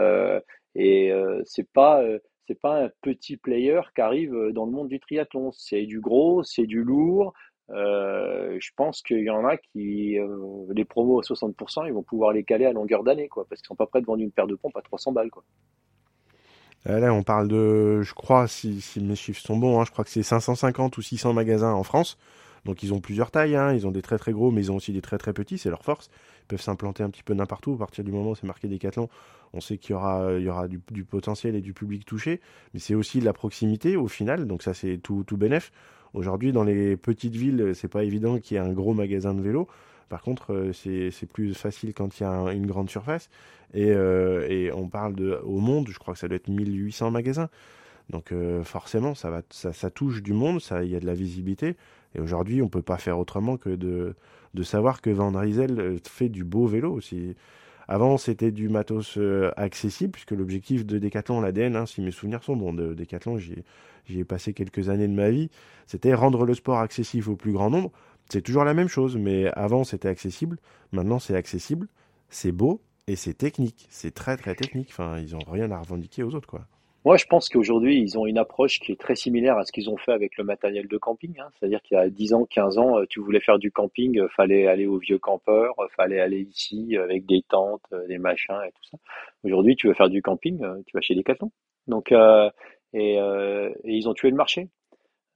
et c'est pas c'est pas un petit player qui arrive euh, dans le monde du triathlon. C'est du gros, c'est du lourd. Euh, je pense qu'il y en a qui, euh, les promos à 60%, ils vont pouvoir les caler à longueur d'année, quoi, parce qu'ils sont pas prêts de vendre une paire de pompes à 300 balles, quoi. Là, on parle de, je crois, si, mes chiffres sont bons, hein, je crois que c'est 550 ou 600 magasins en France. Donc ils ont plusieurs tailles, hein. ils ont des très très gros, mais ils ont aussi des très très petits, c'est leur force. Ils peuvent s'implanter un petit peu n'importe où. À partir du moment où c'est marqué Decathlon, on sait qu'il y aura, il y aura du, potentiel et du public touché, mais c'est aussi de la proximité au final, donc ça c'est tout, tout bénef. Aujourd'hui, dans les petites villes, c'est pas évident qu'il y ait un gros magasin de vélo. Par contre, euh, c'est plus facile quand il y a une grande surface. Et, euh, et, on parle de, au monde, je crois que ça doit être 1800 magasins. Donc euh, forcément, ça, ça, touche du monde, il y a de la visibilité. Et aujourd'hui, on peut pas faire autrement que de, de savoir que Van Riesel fait du beau vélo aussi. Avant, c'était du matos accessible, puisque l'objectif de Decathlon, l'ADN, hein, si mes souvenirs sont bons, de Decathlon, j'y ai passé quelques années de ma vie, c'était rendre le sport accessible au plus grand nombre. C'est toujours la même chose, mais avant, c'était accessible. Maintenant, c'est accessible, c'est beau et c'est technique. C'est très, très technique. Enfin, ils n'ont rien à revendiquer aux autres, quoi. Moi, je pense qu'aujourd'hui, ils ont une approche qui est très similaire à ce qu'ils ont fait avec le matériel de camping. Hein. C'est-à-dire qu'il y a 10 ans, 15 ans, euh, tu voulais faire du camping, euh, fallait aller au vieux campeur, euh, fallait aller ici avec des tentes, des machins et tout ça. Aujourd'hui, tu veux faire du camping, tu vas chez Decathlon. Donc, et, et ils ont tué le marché.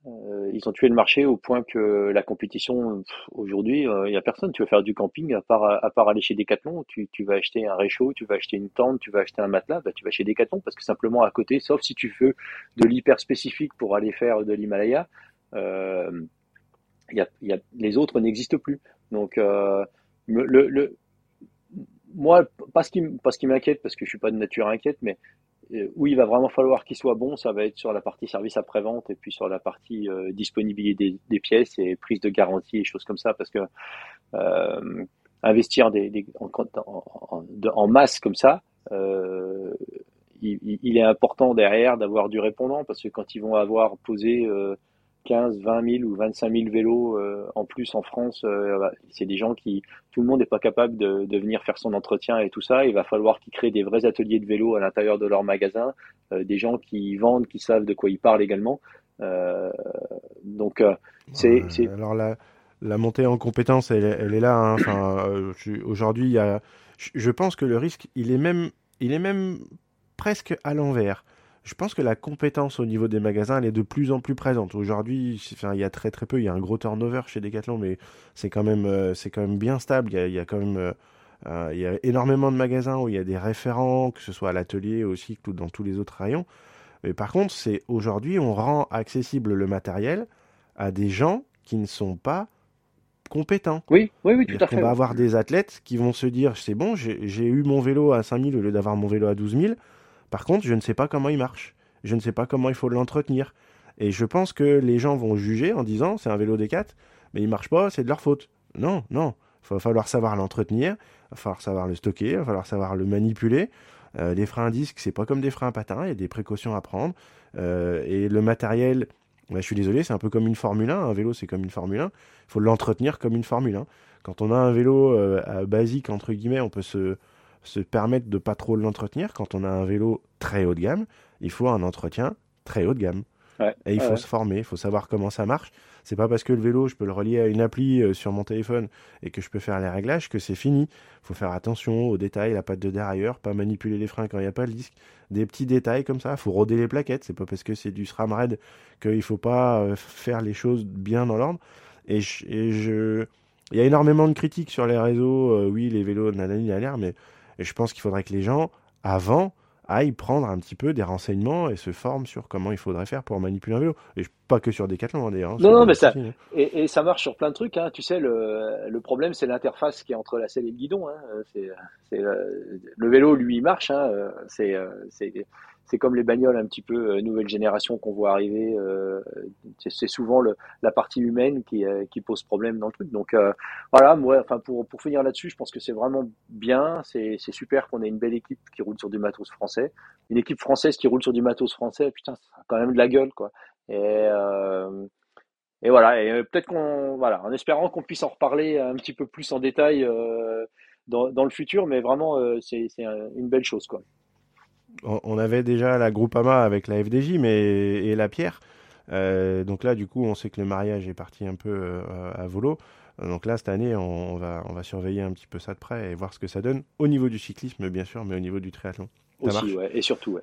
Euh, ils ont tué le marché au point que la compétition, aujourd'hui, il euh, n'y a personne. Tu veux faire du camping, à part, aller chez Decathlon, tu, vas acheter un réchaud, tu vas acheter une tente, tu vas acheter un matelas, bah, tu vas chez Decathlon parce que simplement à côté, sauf si tu veux de l'hyper spécifique pour aller faire de l'Himalaya, euh, les autres n'existent plus. Donc, euh, moi, pas ce qui, qui m'inquiète, parce que je suis pas de nature inquiète, mais où il va vraiment falloir qu'il soit bon, ça va être sur la partie service après-vente et puis sur la partie euh, disponibilité des, pièces et prise de garantie et choses comme ça, parce que euh, investir en, masse comme ça, euh, il, est important derrière d'avoir du répondant, parce que quand ils vont avoir posé 15, 20 000 ou 25 000 vélos euh, en plus en France. Euh, c'est des gens qui, tout le monde n'est pas capable de, de, venir faire son entretien et tout ça. Il va falloir qu'ils créent des vrais ateliers de vélo à l'intérieur de leur magasin, euh, des gens qui vendent, qui savent de quoi ils parlent également. donc, c'est, Alors la, la montée en compétence, elle, elle est là. Hein. Enfin, aujourd'hui, il y a, je pense que le risque, il est même, il est même presque à l'envers je pense que la compétence au niveau des magasins, elle est de plus en plus présente. Aujourd'hui, enfin, il y a très très peu, il y a un gros turnover chez Decathlon, mais c'est quand même, euh, c'est quand même bien stable. Il y a, il y a quand même, euh, euh, il y a énormément de magasins où il y a des référents, que ce soit à l'atelier aussi, que dans tous les autres rayons. Mais par contre, c'est aujourd'hui, on rend accessible le matériel à des gens qui ne sont pas compétents. Oui, oui, oui, tout à fait. On va avoir des athlètes qui vont se dire, c'est bon, j'ai eu mon vélo à 5000 au lieu d'avoir mon vélo à 12 000 par contre, je ne sais pas comment il marche. Je ne sais pas comment il faut l'entretenir. Et je pense que les gens vont juger en disant c'est un vélo des 4 mais il marche pas, c'est de leur faute. Non, non. Il va falloir savoir l'entretenir, il va falloir savoir le stocker, il va falloir savoir le manipuler. Euh, les freins à disque, c'est pas comme des freins à patins, il y a des précautions à prendre. Euh, et le matériel, bah, je suis désolé, c'est un peu comme une Formule 1. Un vélo, c'est comme une Formule 1. Il faut l'entretenir comme une Formule 1. Quand on a un vélo euh, basique, entre guillemets, on peut se, se permettre de pas trop l'entretenir. Quand on a un vélo très haut de gamme, il faut un entretien très haut de gamme. et il faut se former, il faut savoir comment ça marche. C'est pas parce que le vélo, je peux le relier à une appli euh, sur mon téléphone et que je peux faire les réglages que c'est fini. Il faut faire attention aux détails, la patte de derrière, pas manipuler les freins quand il n'y a pas le disque. Des petits détails comme ça, il faut roder les plaquettes. C'est pas parce que c'est du SRAM raid qu'il faut pas euh, faire les choses bien dans l'ordre. Et je, il y a énormément de critiques sur les réseaux. Euh, oui, les vélos, nanani, l'air, mais et je pense qu'il faudrait que les gens, avant, aillent prendre un petit peu des renseignements et se forment sur comment il faudrait faire pour manipuler un vélo. Et pas que sur Decathlon, hein, d'ailleurs. Hein, non, non, mais ça. Hein. Et, et, ça marche sur plein de trucs. Hein. Tu sais, le, le problème, c'est l'interface qui est entre la selle et le guidon. Hein. C'est, le, le vélo, lui, il marche. Hein. C'est, c'est, comme les bagnoles un petit peu euh, nouvelle génération qu'on voit arriver. Euh, c'est souvent la partie humaine qui, euh, qui, pose problème dans le truc. Donc voilà, moi, enfin pour, pour finir là-dessus, je pense que c'est vraiment bien. C'est super qu'on ait une belle équipe qui roule sur du matos français. Une équipe française qui roule sur du matos français, putain, ça a quand même de la gueule, quoi. Et, et voilà, peut-être qu'on, voilà, en espérant qu'on puisse en reparler un petit peu plus en détail dans, dans le futur, mais vraiment, c'est une belle chose, quoi on avait déjà la Groupama avec la FDJ mais, et la Pierre. Euh, donc là, du coup, on sait que le mariage est parti un peu euh, à volo. Donc là, cette année, on, va, on va surveiller un petit peu ça de près et voir ce que ça donne au niveau du cyclisme, bien sûr, mais au niveau du triathlon. Aussi, ouais, et surtout, ouais.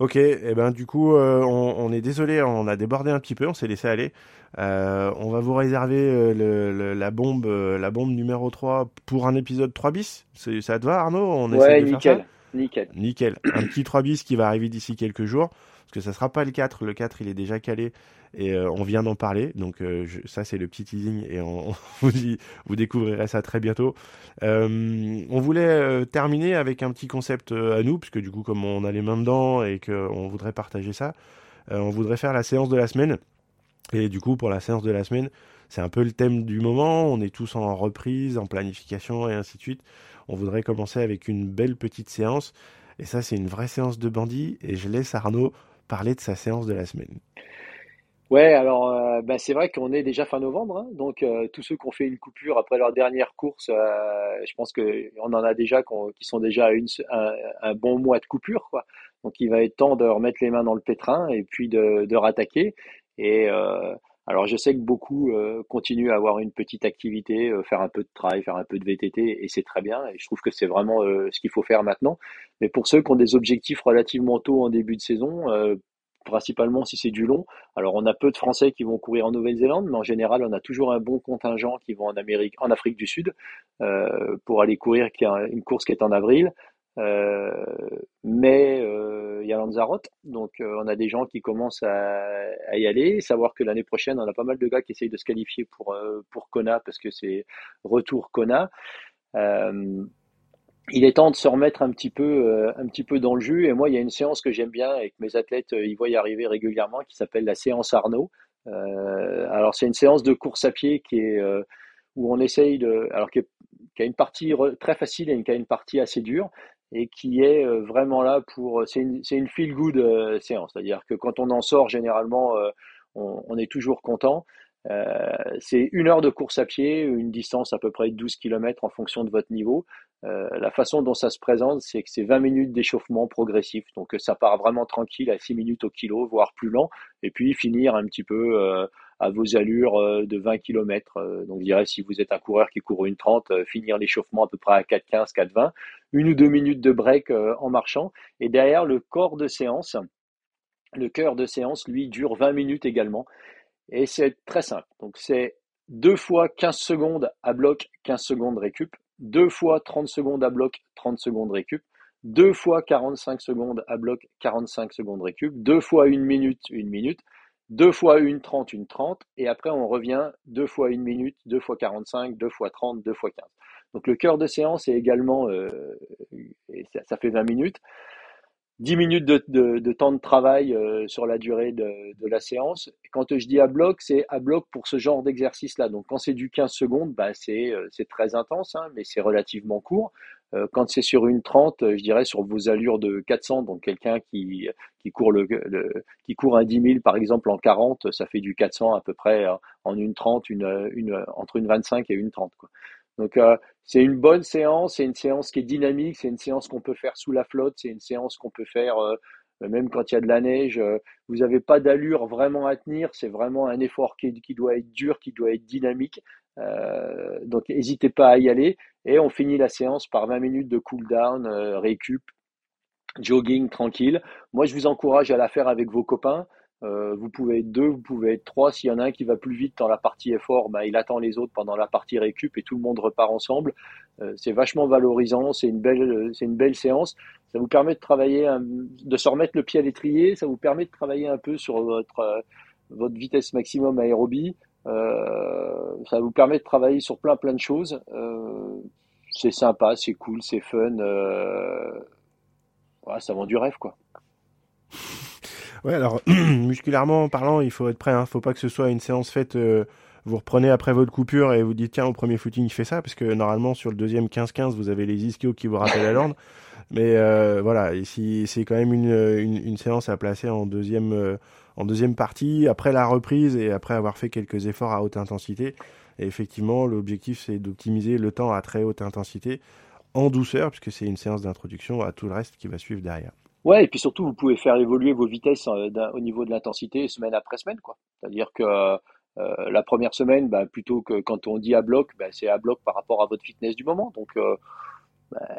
Ok, et eh ben du coup, euh, on, est désolé, on a débordé un petit peu, on s'est laissé aller. on va vous réserver la bombe, la bombe numéro 3 pour un épisode 3 bis. Ça te va, Arnaud? On ouais, essaie de nickel. Faire ça? Nickel. Nickel. Un petit 3 bis qui va arriver d'ici quelques jours. Parce que ça sera pas le 4. Le 4, il est déjà calé. Et euh, on vient d'en parler. Donc, euh, ça, c'est le petit teasing. Et on, vous dit, vous découvrirez ça très bientôt. Euh, on voulait terminer avec un petit concept à nous. Puisque du coup, comme on a les mains dedans et qu'on voudrait partager ça, on voudrait faire la séance de la semaine. Et du coup, pour la séance de la semaine, c'est un peu le thème du moment. On est tous en reprise, en planification et ainsi de suite on voudrait commencer avec une belle petite séance. Et ça, c'est une vraie séance de bandit. Et je laisse Arnaud parler de sa séance de la semaine. Ouais, alors euh, bah, c'est vrai qu'on est déjà fin novembre, hein. donc euh, tous ceux qui ont fait une coupure après leur dernière course, euh, je pense qu'on en a déjà qui sont déjà à un, bon mois de coupure. Donc il va être temps de remettre les mains dans le pétrin et puis de, de rattaquer. Et alors je sais que beaucoup euh, continuent à avoir une petite activité, euh, faire un peu de travail, faire un peu de VTT, et c'est très bien. Et je trouve que c'est vraiment euh, ce qu'il faut faire maintenant. Mais pour ceux qui ont des objectifs relativement tôt en début de saison, principalement si c'est du long. Alors on a peu de Français qui vont courir en Nouvelle-Zélande, mais en général on a toujours un bon contingent qui vont en Amérique, en Afrique du Sud euh, pour aller courir une course qui est en avril. Euh, mais euh, il y a Lanzarote, donc euh, on a des gens qui commencent à, y aller. Savoir que l'année prochaine, on a pas mal de gars qui essayent de se qualifier pour pour Kona parce que c'est retour Kona. Il est temps de se remettre un petit peu, un petit peu dans le jus. Et moi, il y a une séance que j'aime bien et que mes athlètes euh, ils voient y arriver régulièrement, qui s'appelle la séance Arnaud. Alors, c'est une séance de course à pied qui est où on essaye de, alors qui, qui a une partie très facile et qui a une partie assez dure et qui est vraiment là pour. C'est une, une feel good séance, c'est-à-dire que quand on en sort, généralement, on, est toujours content. Euh, c'est une heure de course à pied, une distance à peu près 12 km en fonction de votre niveau. Euh, la façon dont ça se présente, c'est que c'est 20 minutes d'échauffement progressif. Donc ça part vraiment tranquille à 6 minutes au kilo, voire plus lent, et puis finir un petit peu euh, à vos allures euh, de 20 km. Euh, donc je dirais si vous êtes un coureur qui court une 30, euh, finir l'échauffement à peu près à 4,15, 4,20, une ou deux minutes de break en marchant. Et derrière le corps de séance, le cœur de séance, lui, dure 20 minutes également. Et c'est très simple. Donc c'est deux fois 15 secondes à bloc, 15 secondes récup, deux fois 30 secondes à bloc, 30 secondes récup, deux fois 45 secondes à bloc, 45 secondes récup, deux fois une minute, une minute, deux fois une 30, une 30, et après on revient deux fois une minute, deux fois 45, deux fois 30, deux fois 15. Donc le cœur de séance est également, euh, ça, fait 20 minutes. 10 minutes de, de, de, temps de travail euh, sur la durée de, la séance. Quand je dis à bloc, c'est à bloc pour ce genre d'exercice-là. Donc quand c'est du 15 secondes, bah, c'est euh, très intense, hein, mais c'est relativement court. Euh, quand c'est sur une 30, je dirais sur vos allures de 400, donc quelqu'un qui, qui, court le, qui court un 10 000 par exemple en 40, ça fait du 400 à peu près en une 30, une, une, entre une 25 et une 30. Quoi. Donc euh, c'est une bonne séance, c'est une séance qui est dynamique, c'est une séance qu'on peut faire sous la flotte, c'est une séance qu'on peut faire euh, même quand il y a de la neige. Euh, vous n'avez pas d'allure vraiment à tenir, c'est vraiment un effort qui, qui, doit être dur, qui doit être dynamique. Euh, donc n'hésitez pas à y aller et on finit la séance par 20 minutes de cool down, récup, jogging tranquille. Moi je vous encourage à la faire avec vos copains. Euh, vous pouvez être deux, vous pouvez être trois. S'il y en a un qui va plus vite dans la partie effort, bah, il attend les autres pendant la partie récup et tout le monde repart ensemble. Euh, c'est vachement valorisant, c'est une belle, c'est une belle séance. Ça vous permet de travailler, de se remettre le pied à l'étrier. Ça vous permet de travailler un peu sur votre euh, votre vitesse maximum aérobie. Euh, ça vous permet de travailler sur plein plein de choses. Euh, c'est sympa, c'est cool, c'est fun. Ouais, ça vend du rêve quoi. Ouais, alors musculairement parlant, il faut être prêt. Hein. Faut pas que ce soit une séance faite. Euh, vous reprenez après votre coupure et vous dites tiens au premier footing il fait ça parce que normalement sur le deuxième 15-15 vous avez les ischios qui vous rappellent à l'ordre. Mais euh, voilà, ici c'est quand même une, une, une, séance à placer en deuxième euh, en deuxième partie après la reprise et après avoir fait quelques efforts à haute intensité. Et effectivement, l'objectif c'est d'optimiser le temps à très haute intensité en douceur puisque c'est une séance d'introduction à tout le reste qui va suivre derrière. Ouais, et puis surtout, vous pouvez faire évoluer vos vitesses euh, au niveau de l'intensité semaine après semaine, quoi. C'est-à-dire que euh, la première semaine, bah, plutôt que quand on dit à bloc, bah, c'est à bloc par rapport à votre fitness du moment. Donc, euh, bah,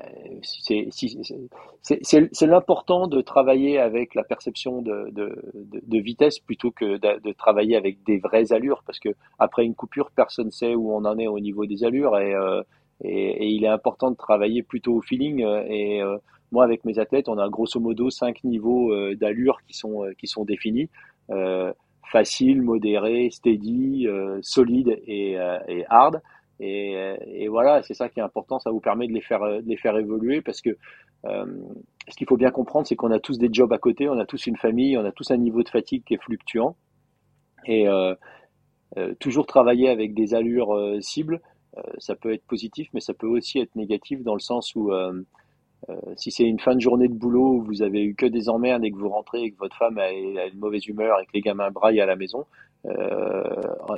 c'est l'important de travailler avec la perception de, de, de, vitesse plutôt que de, travailler avec des vraies allures, parce que après une coupure, personne sait où on en est au niveau des allures et, euh, et, il est important de travailler plutôt au feeling et euh, moi, avec mes athlètes, on a grosso modo cinq niveaux euh, d'allure qui sont, euh, qui sont définis. Euh, facile, modéré, steady, solide et, et hard. Et, et, voilà, c'est ça qui est important, ça vous permet de les faire, de les faire évoluer parce que euh, ce qu'il faut bien comprendre, c'est qu'on a tous des jobs à côté, on a tous une famille, on a tous un niveau de fatigue qui est fluctuant. Et euh, euh, toujours travailler avec des allures cibles, ça peut être positif, mais ça peut aussi être négatif dans le sens où euh, si c'est une fin de journée de boulot où vous avez eu que des emmerdes et que vous rentrez et que votre femme a, une mauvaise humeur et que les gamins braillent à la maison, euh,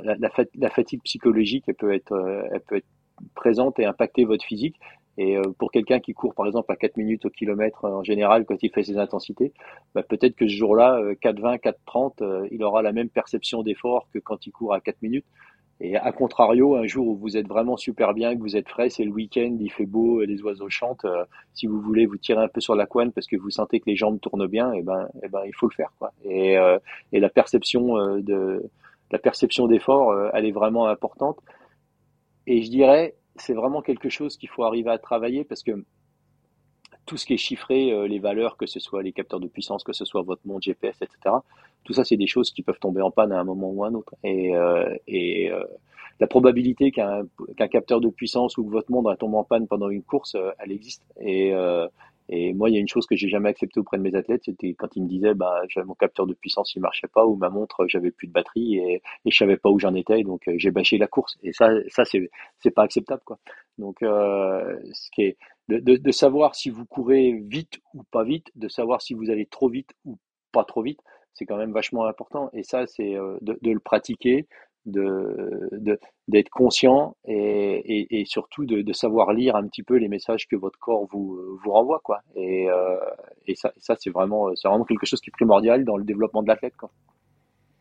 la, fatigue psychologique elle peut être, euh, elle peut être présente et impacter votre physique. Et pour quelqu'un qui court par exemple à 4 minutes au kilomètre en général quand il fait ses intensités, bah, peut-être que ce jour-là, 4,20, 4,30, il aura la même perception d'effort que quand il court à 4 minutes. Et à contrario, un jour où vous êtes vraiment super bien, que vous êtes frais, c'est le week-end, il fait beau, les oiseaux chantent. si vous voulez vous tirer un peu sur la couenne parce que vous sentez que les jambes tournent bien, et eh ben, et eh ben, il faut le faire. Quoi. Et, et la perception de la perception d'effort, elle est vraiment importante. Et je dirais, c'est vraiment quelque chose qu'il faut arriver à travailler parce que tout ce qui est chiffré, euh, les valeurs, que ce soit les capteurs de puissance, que ce soit votre montre GPS, etc., tout ça, c'est des choses qui peuvent tomber en panne à un moment ou à un autre. Et, euh, et euh, la probabilité qu'un capteur de puissance ou que votre montre tombe en panne pendant une course, elle existe. Et, et moi, il y a une chose que j'ai jamais acceptée auprès de mes athlètes, c'était quand ils me disaient, bah, mon capteur de puissance, il marchait pas, ou ma montre, j'avais plus de batterie et, et je savais pas où j'en étais, donc euh, j'ai bâché la course. Et ça, ça c'est c'est pas acceptable, quoi. Donc, euh, ce qui est de, de, savoir si vous courez vite ou pas vite, de savoir si vous allez trop vite ou pas trop vite, c'est quand même vachement important. Et ça, c'est euh, de, le pratiquer, de d'être conscient et, et, surtout de, savoir lire un petit peu les messages que votre corps vous, vous renvoie quoi et, euh, et ça, ça c'est vraiment vraiment quelque chose qui est primordial dans le développement de l'athlète.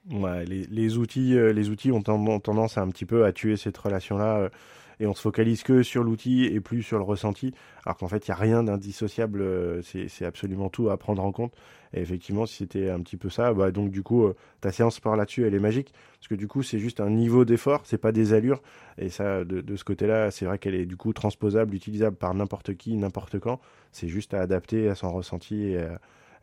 Ouais, les, les outils euh, les outils ont, tendance un petit peu à tuer cette relation là euh, et on se focalise que sur l'outil et plus sur le ressenti, alors qu'en fait, il n'y a rien d'indissociable, euh, c'est absolument tout à prendre en compte. Et effectivement, si c'était un petit peu ça, bah, donc du coup, euh, ta séance sport là-dessus, elle est magique, parce que du coup, c'est juste un niveau d'effort, c'est pas des allures, et ça, de, ce côté-là, c'est vrai qu'elle est du coup transposable, utilisable par n'importe qui, n'importe quand, c'est juste à adapter à son ressenti et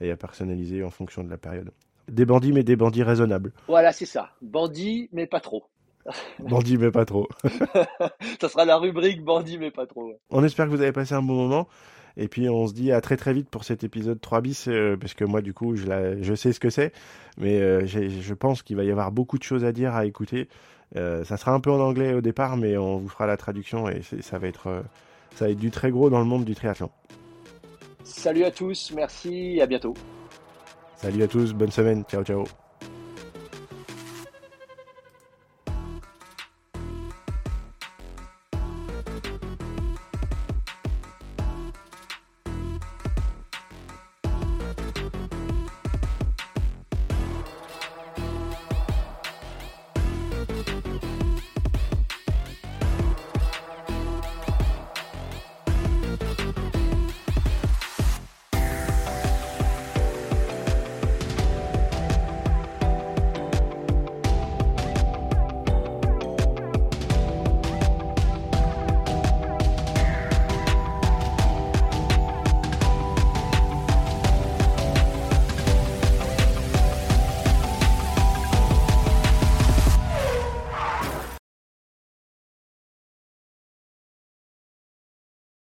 et à personnaliser en fonction de la période. Des bandits, mais des bandits raisonnables. Voilà, c'est ça. Bandits, mais pas trop. bandit mais pas trop. ça sera la rubrique bandit mais pas trop. On espère que vous avez passé un bon moment. Et puis on se dit à très très vite pour cet épisode 3 bis, euh, parce que moi du coup je, je sais ce que c'est, mais euh, je pense qu'il va y avoir beaucoup de choses à dire, à écouter. Euh, ça sera un peu en anglais au départ, mais on vous fera la traduction et ça va, être, ça va être du très gros dans le monde du triathlon. Salut à tous, merci, à bientôt. Salut à tous, bonne semaine, ciao ciao.